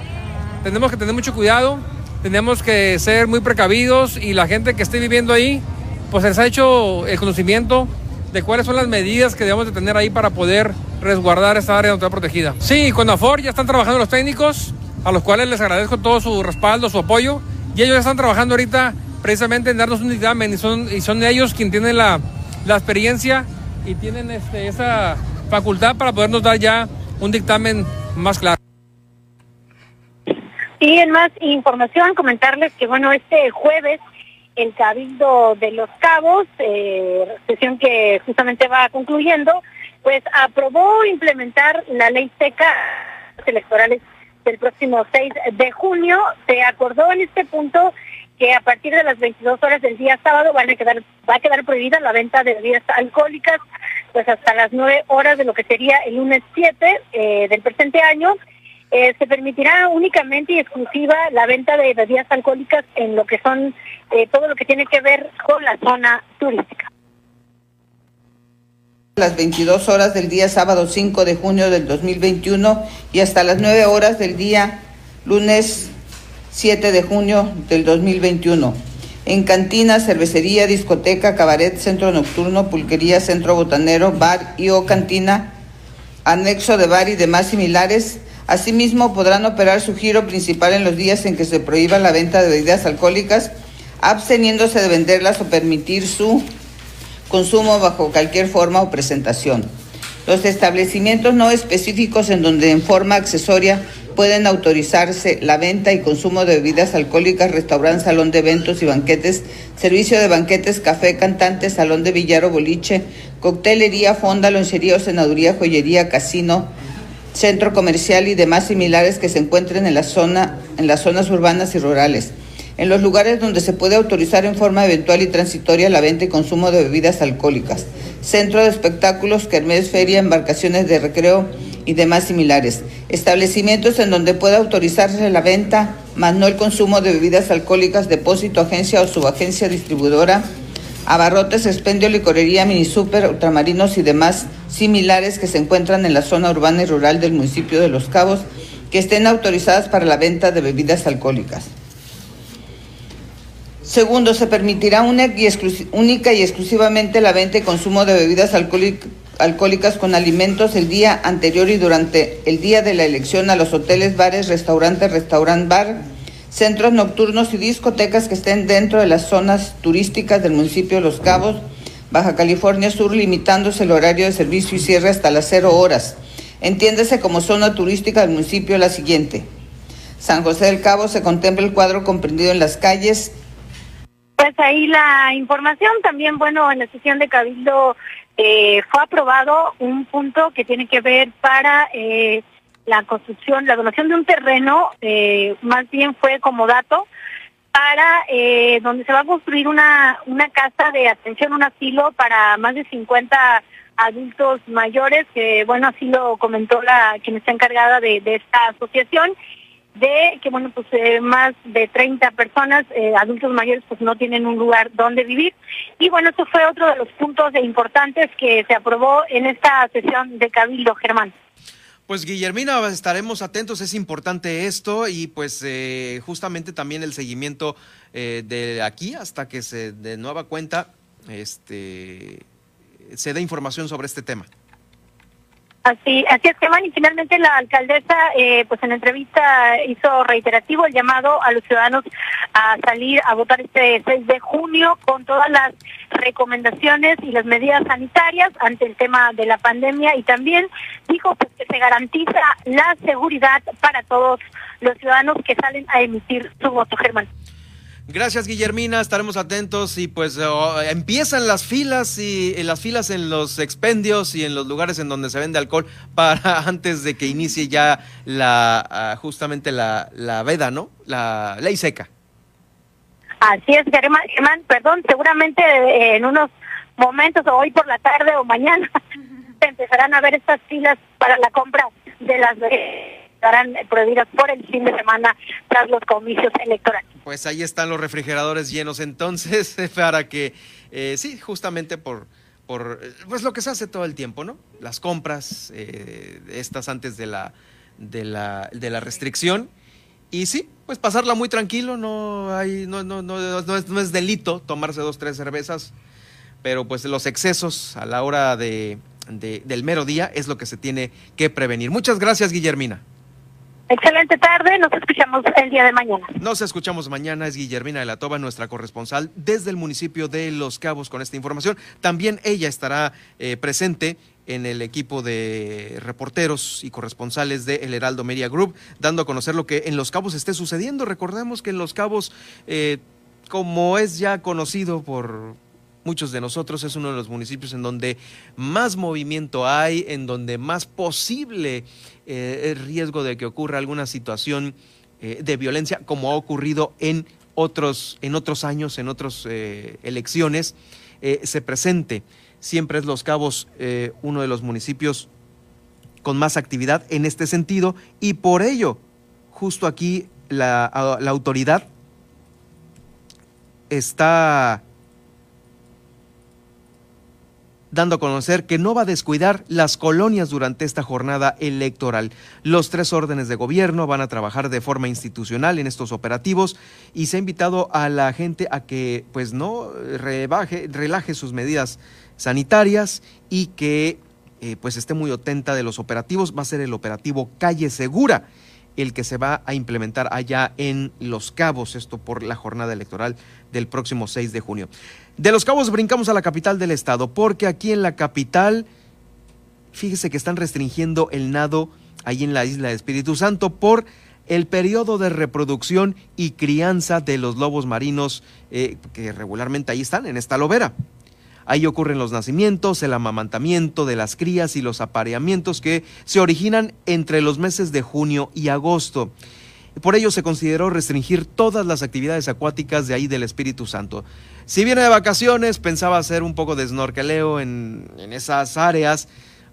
tenemos que tener mucho cuidado, tenemos que ser muy precavidos y la gente que esté viviendo ahí, pues les ha hecho el conocimiento de cuáles son las medidas que debemos de tener ahí para poder resguardar esta área natural protegida. Sí, con AFOR ya están trabajando los técnicos, a los cuales les agradezco todo su respaldo, su apoyo, y ellos están trabajando ahorita precisamente en darnos un dictamen, y son, y son ellos quienes tienen la, la experiencia y tienen este, esa facultad para podernos dar ya un dictamen más claro. Y en más información, comentarles que, bueno, este jueves el Cabildo de los Cabos, eh, sesión que justamente va concluyendo, pues aprobó implementar la ley seca electorales del próximo 6 de junio. Se acordó en este punto que a partir de las 22 horas del día sábado va a quedar prohibida la venta de bebidas alcohólicas, pues hasta las 9 horas de lo que sería el lunes 7 eh, del presente año. Eh, se permitirá únicamente y exclusiva la venta de bebidas alcohólicas en lo que son eh, todo lo que tiene que ver con la zona turística. Las 22 horas del día sábado 5 de junio del 2021 y hasta las 9 horas del día lunes 7 de junio del 2021. En cantina, cervecería, discoteca, cabaret, centro nocturno, pulquería, centro botanero, bar y o cantina, anexo de bar y demás similares Asimismo, podrán operar su giro principal en los días en que se prohíba la venta de bebidas alcohólicas, absteniéndose de venderlas o permitir su consumo bajo cualquier forma o presentación. Los establecimientos no específicos en donde en forma accesoria pueden autorizarse la venta y consumo de bebidas alcohólicas, restaurante, salón de eventos y banquetes, servicio de banquetes, café, cantantes, salón de billar o boliche, coctelería, fonda, lonchería o senaduría, joyería, casino, centro comercial y demás similares que se encuentren en la zona, en las zonas urbanas y rurales. En los lugares donde se puede autorizar en forma eventual y transitoria la venta y consumo de bebidas alcohólicas. Centro de espectáculos, kermés, feria, embarcaciones de recreo y demás similares. Establecimientos en donde pueda autorizarse la venta, más no el consumo de bebidas alcohólicas, depósito, agencia o subagencia distribuidora abarrotes, expendio, licorería, mini super, ultramarinos y demás similares que se encuentran en la zona urbana y rural del municipio de Los Cabos que estén autorizadas para la venta de bebidas alcohólicas. Segundo, se permitirá una única y exclusivamente la venta y consumo de bebidas alcohólicas con alimentos el día anterior y durante el día de la elección a los hoteles, bares, restaurantes, restaurant bar, centros nocturnos y discotecas que estén dentro de las zonas turísticas del municipio de Los Cabos, Baja California Sur, limitándose el horario de servicio y cierre hasta las cero horas. Entiéndese como zona turística del municipio la siguiente. San José del Cabo se contempla el cuadro comprendido en las calles. Pues ahí la información también, bueno, en la sesión de Cabildo eh, fue aprobado un punto que tiene que ver para eh, la construcción, la donación de un terreno, eh, más bien fue como dato, para eh, donde se va a construir una, una casa de atención, un asilo para más de 50 adultos mayores, que bueno, así lo comentó la quien está encargada de, esta asociación, de que bueno, pues eh, más de 30 personas, adultos mayores, pues no tienen un lugar donde vivir. Y bueno, eso fue otro de los puntos importantes que se aprobó en esta sesión de Cabildo, Germán. Pues Guillermina, estaremos atentos, es importante esto y pues eh, justamente también el seguimiento eh, de aquí hasta que se de nueva cuenta este, se dé información sobre este tema. Así, así es, Germán, y finalmente la alcaldesa, eh, pues en entrevista hizo reiterativo el llamado a los ciudadanos a salir a votar este 6 de junio con todas las recomendaciones y las medidas sanitarias ante el tema de la pandemia y también dijo pues, que se garantiza la seguridad para todos los ciudadanos que salen a emitir su voto, Germán. Gracias, Guillermina. Estaremos atentos y pues oh, empiezan las filas y, las filas en los expendios y en los lugares en donde se vende alcohol para [LAUGHS] antes de que inicie ya la ah, justamente la, la veda, ¿no? La ley seca. Así es, Germán, perdón, seguramente eh, en unos momentos o hoy por la tarde o mañana [LAUGHS] empezarán a ver estas filas para la compra de las estarán prohibidas por el fin de semana tras los comicios electorales. Pues ahí están los refrigeradores llenos entonces [LAUGHS] para que, eh, sí, justamente por por pues lo que se hace todo el tiempo, ¿no? Las compras, eh, estas antes de la, de la, de la restricción. Y sí, pues pasarla muy tranquilo, no hay, no, no, no, no, es, no es delito tomarse dos, tres cervezas, pero pues los excesos a la hora de, de, del mero día es lo que se tiene que prevenir. Muchas gracias, Guillermina. Excelente tarde, nos escuchamos el día de mañana. Nos escuchamos mañana, es Guillermina de la Toba, nuestra corresponsal desde el municipio de Los Cabos con esta información. También ella estará eh, presente en el equipo de reporteros y corresponsales de El Heraldo Media Group, dando a conocer lo que en Los Cabos esté sucediendo. Recordemos que en Los Cabos, eh, como es ya conocido por, muchos de nosotros, es uno de los municipios en donde más movimiento hay, en donde más posible eh, riesgo de que ocurra alguna situación eh, de violencia, como ha ocurrido en otros, en otros años, en otras eh, elecciones, se presente. Siempre es Los Cabos uno de los municipios con más actividad en este sentido y por ello, justo aquí la, la autoridad está dando a conocer que no va a descuidar las colonias durante esta jornada electoral. Los tres órdenes de gobierno van a trabajar de forma institucional en estos operativos y se ha invitado a la gente a que pues no rebaje, relaje sus medidas sanitarias y que eh, pues esté muy atenta de los operativos. Va a ser el operativo Calle Segura el que se va a implementar allá en Los Cabos, esto por la jornada electoral del próximo 6 de junio. De Los Cabos brincamos a la capital del estado, porque aquí en la capital, fíjese que están restringiendo el nado ahí en la isla de Espíritu Santo por el periodo de reproducción y crianza de los lobos marinos eh, que regularmente ahí están, en esta lobera. Ahí ocurren los nacimientos, el amamantamiento de las crías y los apareamientos que se originan entre los meses de junio y agosto. Por ello se consideró restringir todas las actividades acuáticas de ahí del Espíritu Santo. Si viene de vacaciones, pensaba hacer un poco de snorkeleo en, en esas áreas,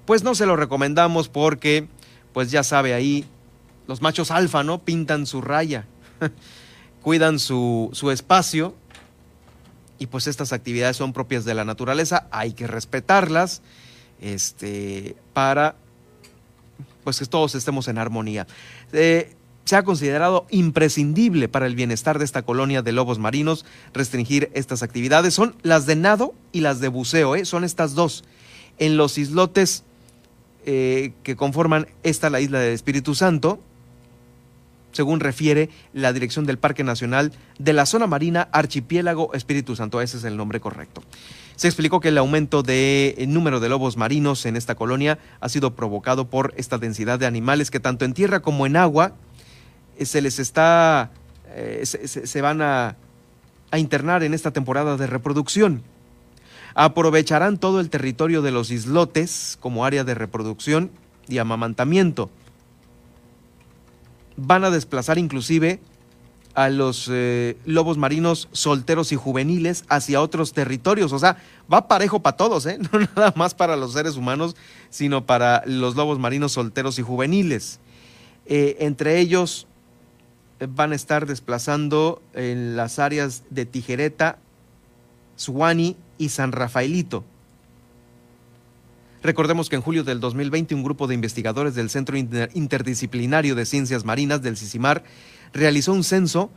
pues no se lo recomendamos porque, pues ya sabe ahí, los machos alfa, ¿no? Pintan su raya, [LAUGHS] cuidan su, su espacio y pues estas actividades son propias de la naturaleza, hay que respetarlas este, para pues que todos estemos en armonía. Eh, se ha considerado imprescindible para el bienestar de esta colonia de lobos marinos restringir estas actividades. Son las de nado y las de buceo, ¿eh? son estas dos. En los islotes eh, que conforman esta, la isla del Espíritu Santo, según refiere la dirección del Parque Nacional de la Zona Marina Archipiélago Espíritu Santo, ese es el nombre correcto. Se explicó que el aumento de eh, número de lobos marinos en esta colonia ha sido provocado por esta densidad de animales que tanto en tierra como en agua eh, se les está, eh, se, van a, a internar en esta temporada de reproducción. Aprovecharán todo el territorio de los islotes como área de reproducción y amamantamiento. Van a desplazar inclusive a los eh, lobos marinos solteros y juveniles hacia otros territorios. O sea, va parejo para todos, ¿eh? [LAUGHS] no nada más para los seres humanos, sino para los lobos marinos solteros y juveniles. entre ellos van a estar desplazando en las áreas de Tijereta, Suani y San Rafaelito. Recordemos que en julio del 2020 un grupo de investigadores del Centro Interdisciplinario de Ciencias Marinas del CICIMAR realizó un censo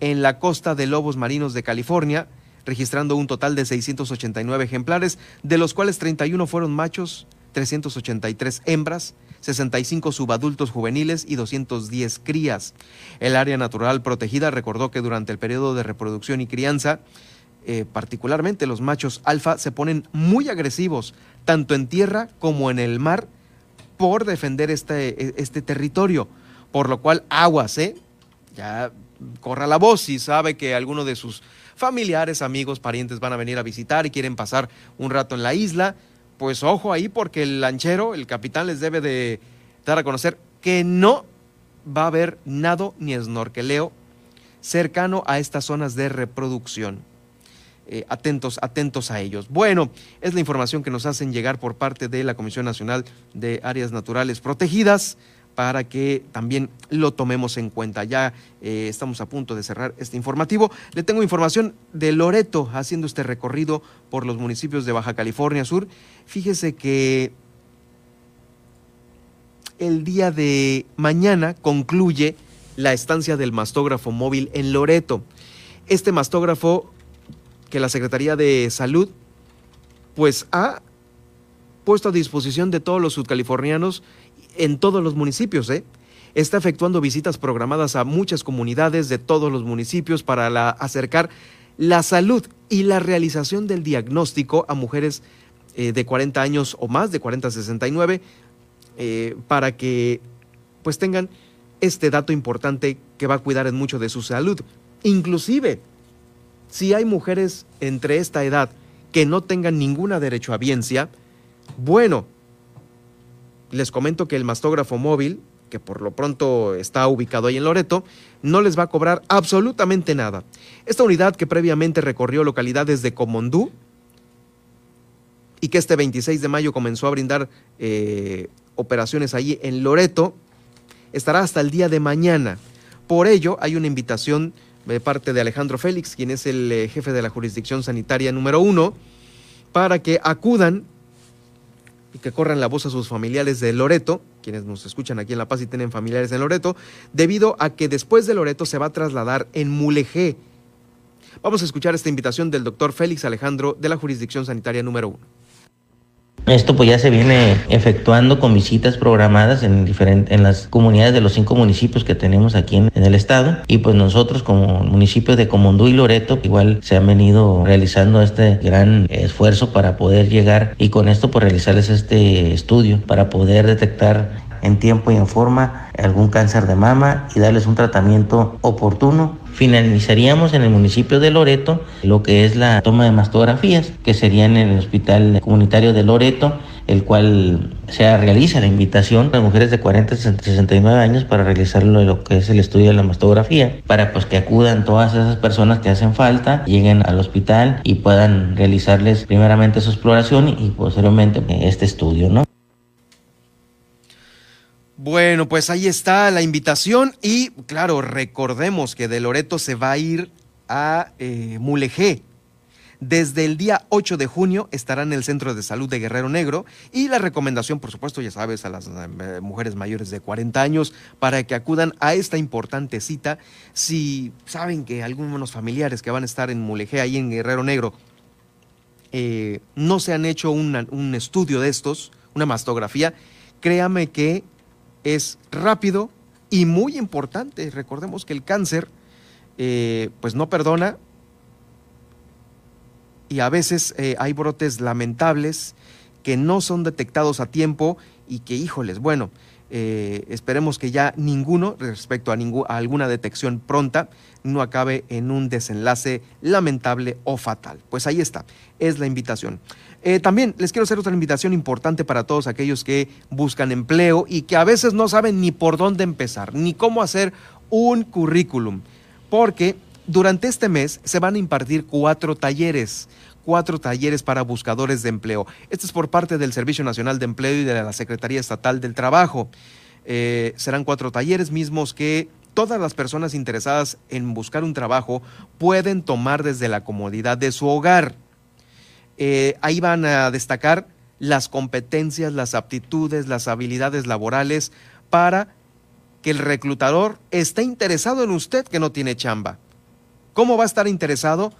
en la costa de lobos marinos de California, registrando un total de 689 ejemplares, de los cuales 31 fueron machos, 383 hembras, 65 subadultos juveniles y 210 crías. El área natural protegida recordó que durante el periodo de reproducción y crianza, eh, particularmente los machos alfa, se ponen muy agresivos, tanto en tierra como en el mar, por defender este, este territorio. Por lo cual, aguas, ¿eh? Ya corra la voz si sabe que alguno de sus familiares, amigos, parientes van a venir a visitar y quieren pasar un rato en la isla, pues ojo ahí porque el lanchero, el capitán les debe de dar a conocer que no va a haber nado ni snorkeleo cercano a estas zonas de reproducción. Eh, atentos, atentos a ellos. Bueno, es la información que nos hacen llegar por parte de la Comisión Nacional de Áreas Naturales Protegidas para que también lo tomemos en cuenta. Ya eh, estamos a punto de cerrar este informativo. Le tengo información de Loreto haciendo este recorrido por los municipios de Baja California Sur. Fíjese que el día de mañana concluye la estancia del mastógrafo móvil en Loreto. Este mastógrafo que la Secretaría de Salud pues ha puesto a disposición de todos los sudcalifornianos en todos los municipios. ¿eh? Está efectuando visitas programadas a muchas comunidades de todos los municipios para acercar la salud y la realización del diagnóstico a mujeres eh, de 40 años o más, de 40 a 69, eh, para que pues tengan este dato importante que va a cuidar en mucho de su salud. Inclusive, si hay mujeres entre esta edad que no tengan ninguna derecho a biencia, bueno, les comento que el mastógrafo móvil, que por lo pronto está ubicado ahí en Loreto, no les va a cobrar absolutamente nada. Esta unidad que previamente recorrió localidades de Comondú y que este 26 de mayo comenzó a brindar eh, operaciones allí en Loreto, estará hasta el día de mañana. Por ello, hay una invitación de parte de Alejandro Félix, quien es el eh, jefe de la jurisdicción sanitaria número uno, para que acudan y que corran la voz a sus familiares de Loreto, quienes nos escuchan aquí en La Paz y tienen familiares en Loreto, debido a que después de Loreto se va a trasladar en Mulegé. Vamos a escuchar esta invitación del doctor Félix Alejandro de la jurisdicción sanitaria número uno. Esto pues ya se viene efectuando con visitas programadas en, en las comunidades de los cinco municipios que tenemos aquí en, el estado y pues nosotros como municipios de Comondú y Loreto igual se han venido realizando este gran esfuerzo para poder llegar y con esto pues realizarles este estudio para poder detectar en tiempo y en forma algún cáncer de mama y darles un tratamiento oportuno. Finalizaríamos en el municipio de Loreto lo que es la toma de mastografías, que sería en el Hospital Comunitario de Loreto, el cual se realiza la invitación a mujeres de 40 a 69 años para realizar lo que es el estudio de la mastografía, para pues que acudan todas esas personas que hacen falta, lleguen al hospital y puedan realizarles primeramente su exploración y posteriormente este estudio, ¿no? Bueno, pues ahí está la invitación y claro, recordemos que de Loreto se va a ir a eh, Mulegé. Desde el día 8 de junio estará en el Centro de Salud de Guerrero Negro y la recomendación, por supuesto, ya sabes, a las eh, mujeres mayores de 40 años para que acudan a esta importante cita. Si saben que algunos familiares que van a estar en Mulegé, ahí en Guerrero Negro, eh, no se han hecho un estudio de estos, una mastografía, créame que es rápido y muy importante. Recordemos que el cáncer eh, pues no perdona y a veces eh, hay brotes lamentables que no son detectados a tiempo y que, híjoles, bueno, eh, esperemos que ya ninguno, respecto a, a, alguna detección pronta, no acabe en un desenlace lamentable o fatal. Pues ahí está, es la invitación. Eh, también les quiero hacer otra invitación importante para todos aquellos que buscan empleo y que a veces no saben ni por dónde empezar, ni cómo hacer un currículum, porque durante este mes se van a impartir cuatro talleres cuatro talleres para buscadores de empleo. Este es por parte del Servicio Nacional de Empleo y de la Secretaría Estatal del Trabajo. Eh, serán cuatro talleres mismos que todas las personas interesadas en buscar un trabajo pueden tomar desde la comodidad de su hogar. Eh, ahí van a destacar las competencias, las aptitudes, las habilidades laborales para que el reclutador esté interesado en usted que no tiene chamba. ¿Cómo va a estar interesado?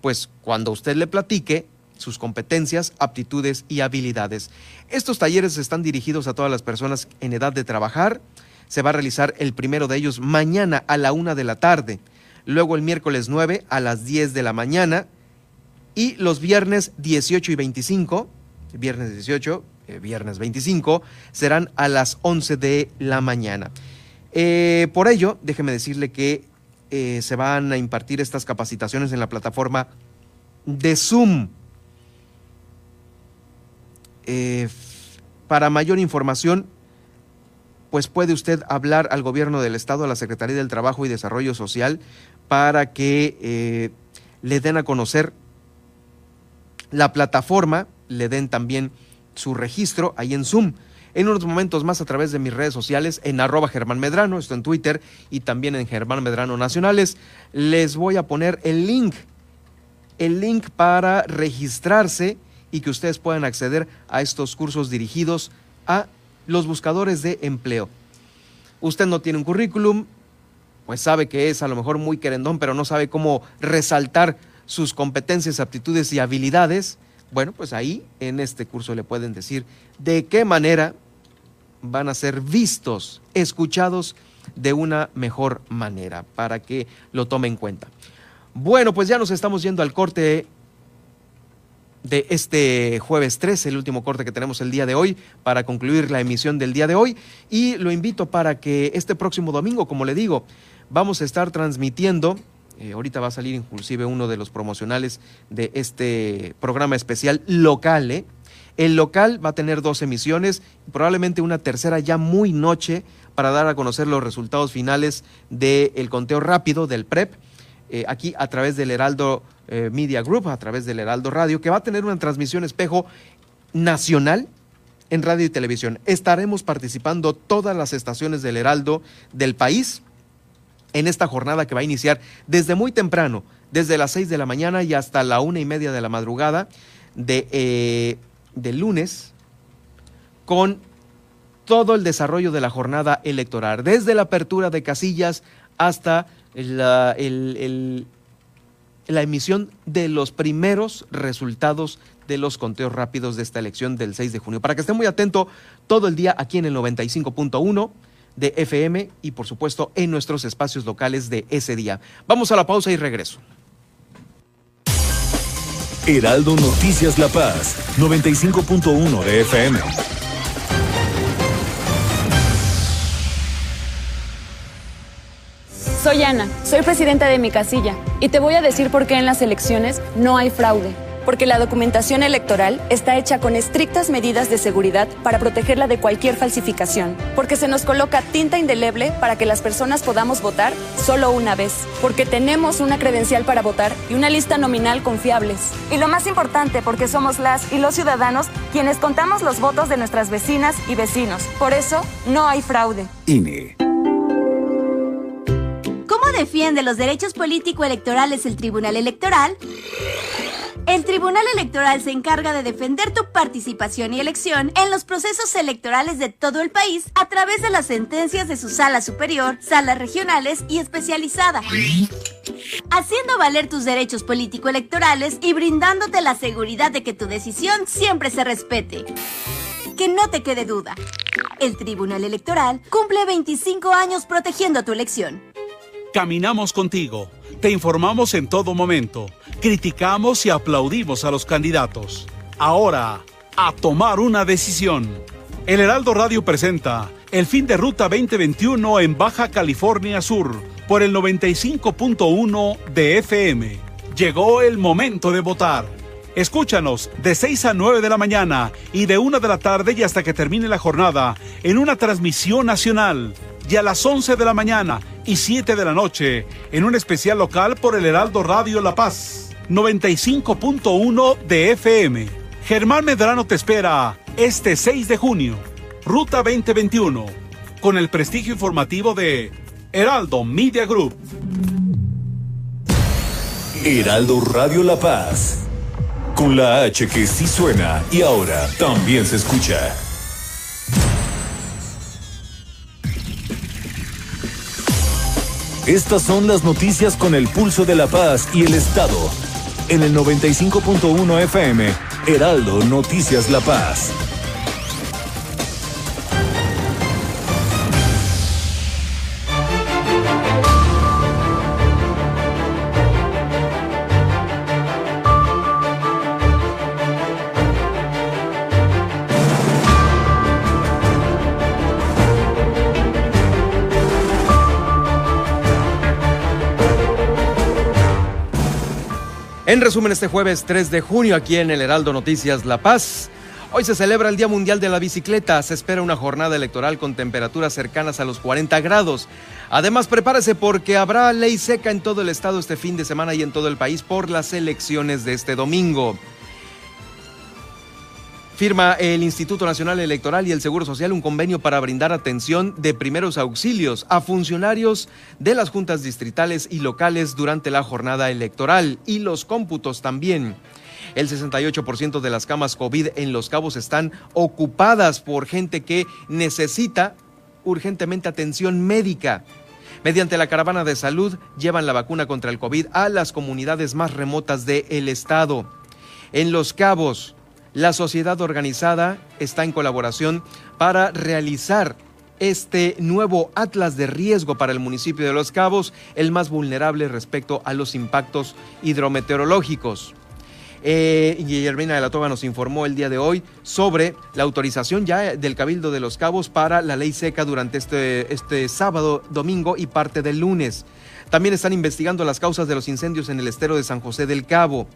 Pues cuando usted le platique sus competencias, aptitudes y habilidades. Estos talleres están dirigidos a todas las personas en edad de trabajar. Se va a realizar el primero de ellos mañana a la una de la tarde, luego el miércoles 9 a las 10 de la mañana y los viernes 18 y 25, viernes 18, eh, viernes 25, serán a las 11 de la mañana. Eh, por ello, déjeme decirle que eh, se van a impartir estas capacitaciones en la plataforma de Zoom. para mayor información, pues puede usted hablar al gobierno del estado, a la Secretaría del Trabajo y Desarrollo Social, para que le den a conocer la plataforma, le den también su registro ahí en Zoom. en unos momentos más a través de mis redes sociales en arroba Germán Medrano, esto en Twitter y también en Germán Medrano Nacionales. Les voy a poner el link, el link para registrarse y que ustedes puedan acceder a estos cursos dirigidos a los buscadores de empleo. Usted no tiene un currículum, pues sabe que es a lo mejor muy querendón, pero no sabe cómo resaltar sus competencias, aptitudes y habilidades. Bueno, pues ahí en este curso le pueden decir de qué manera van a ser vistos, escuchados de una mejor manera, para que lo tome en cuenta. Bueno, pues ya nos estamos yendo al corte de este jueves 13, el último corte que tenemos el día de hoy, para concluir la emisión del día de hoy. Y lo invito para que este próximo domingo, como le digo, vamos a estar transmitiendo, eh, ahorita va a salir inclusive uno de los promocionales de este programa especial local, ¿eh? El local va a tener dos emisiones, probablemente una tercera ya muy noche para dar a conocer los resultados finales del conteo rápido del PREP, eh, aquí a través del Heraldo Media Group, a través del Heraldo Radio, que va a tener una transmisión espejo nacional en radio y televisión. Estaremos participando todas las estaciones del Heraldo del país en esta jornada que va a iniciar desde muy temprano, desde las 6 de la mañana y hasta la una y media de la madrugada de, eh, lunes, con todo el desarrollo de la jornada electoral, desde la apertura de casillas hasta la, la emisión de los primeros resultados de los conteos rápidos de esta elección del 6 de junio. Para que esté muy atento todo el día aquí en el 95.1 de FM y por supuesto en nuestros espacios locales de ese día. Vamos a la pausa y regreso. Heraldo Noticias La Paz, 95.1 de FM. Soy Ana, soy presidenta de mi casilla y te voy a decir por qué en las elecciones no hay fraude porque la documentación electoral está hecha con estrictas medidas de seguridad para protegerla de cualquier falsificación, porque se nos coloca tinta indeleble para que las personas podamos votar solo una vez, porque tenemos una credencial para votar y una lista nominal confiables. Y lo más importante, porque somos las y los ciudadanos quienes contamos los votos de nuestras vecinas y vecinos. Por eso, no hay fraude. INE. ¿Cómo defiende los derechos político-electorales el Tribunal Electoral? El Tribunal Electoral se encarga de defender tu participación y elección en los procesos electorales de todo el país a través de las sentencias de su sala superior, salas regionales y especializada. Haciendo valer tus derechos político-electorales y brindándote la seguridad de que tu decisión siempre se respete. Que no te quede duda. El Tribunal Electoral cumple 25 años protegiendo tu elección. Caminamos contigo, te informamos en todo momento, criticamos y aplaudimos a los candidatos. Ahora, a tomar una decisión. El Heraldo Radio presenta el fin de ruta 2021 en Baja California Sur por el 95.1 de FM. Llegó el momento de votar. Escúchanos de 6 a 9 de la mañana y de 1 de la tarde y hasta que termine la jornada en una transmisión nacional y a las 11 de la mañana y 7 de la noche en un especial local por el Heraldo Radio La Paz, 95.1 de FM. Germán Medrano te espera este 6 de junio, Ruta 2021, con el prestigio informativo de Heraldo Media Group. Heraldo Radio La Paz, con la H que sí suena y ahora también se escucha. Estas son las noticias con el pulso de la paz y el Estado. En el 95.1 FM, Heraldo Noticias La Paz. En resumen, este jueves 3 de junio aquí en el Heraldo Noticias La Paz. Hoy se celebra el Día Mundial de la Bicicleta. Se espera una jornada electoral con temperaturas cercanas a los 40 grados. Además, prepárese porque habrá ley seca en todo el estado este fin de semana y en todo el país por las elecciones de este domingo. Firma el Instituto Nacional Electoral y el Seguro Social un convenio para brindar atención de primeros auxilios a funcionarios de las juntas distritales y locales durante la jornada electoral y los cómputos también. El 68% de las camas COVID en Los Cabos están ocupadas por gente que necesita urgentemente atención médica. Mediante la caravana de salud llevan la vacuna contra el COVID a las comunidades más remotas del estado. En Los Cabos, la sociedad organizada está en colaboración para realizar este nuevo atlas de riesgo para el municipio de Los Cabos, el más vulnerable respecto a los impactos hidrometeorológicos. Eh, Guillermina de la Toba nos informó el día de hoy sobre la autorización ya del Cabildo de los Cabos para la ley seca durante este, este sábado, domingo y parte del lunes. También están investigando las causas de los incendios en el estero de San José del Cabo.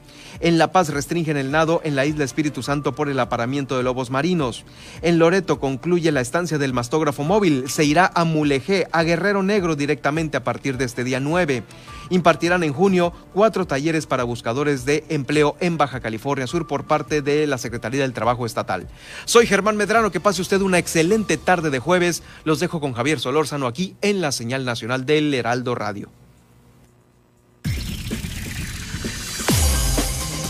En La Paz restringen el nado en la isla Espíritu Santo por el aparamiento de lobos marinos. En Loreto concluye la estancia del mastógrafo móvil. Se irá a Mulegé, a Guerrero Negro directamente a partir de este día 9. Impartirán en junio cuatro talleres para buscadores de empleo en Baja California Sur por parte de la Secretaría del Trabajo Estatal. Soy Germán Medrano, que pase usted una excelente tarde de jueves. Los dejo con Javier Solórzano aquí en la señal nacional del Heraldo Radio.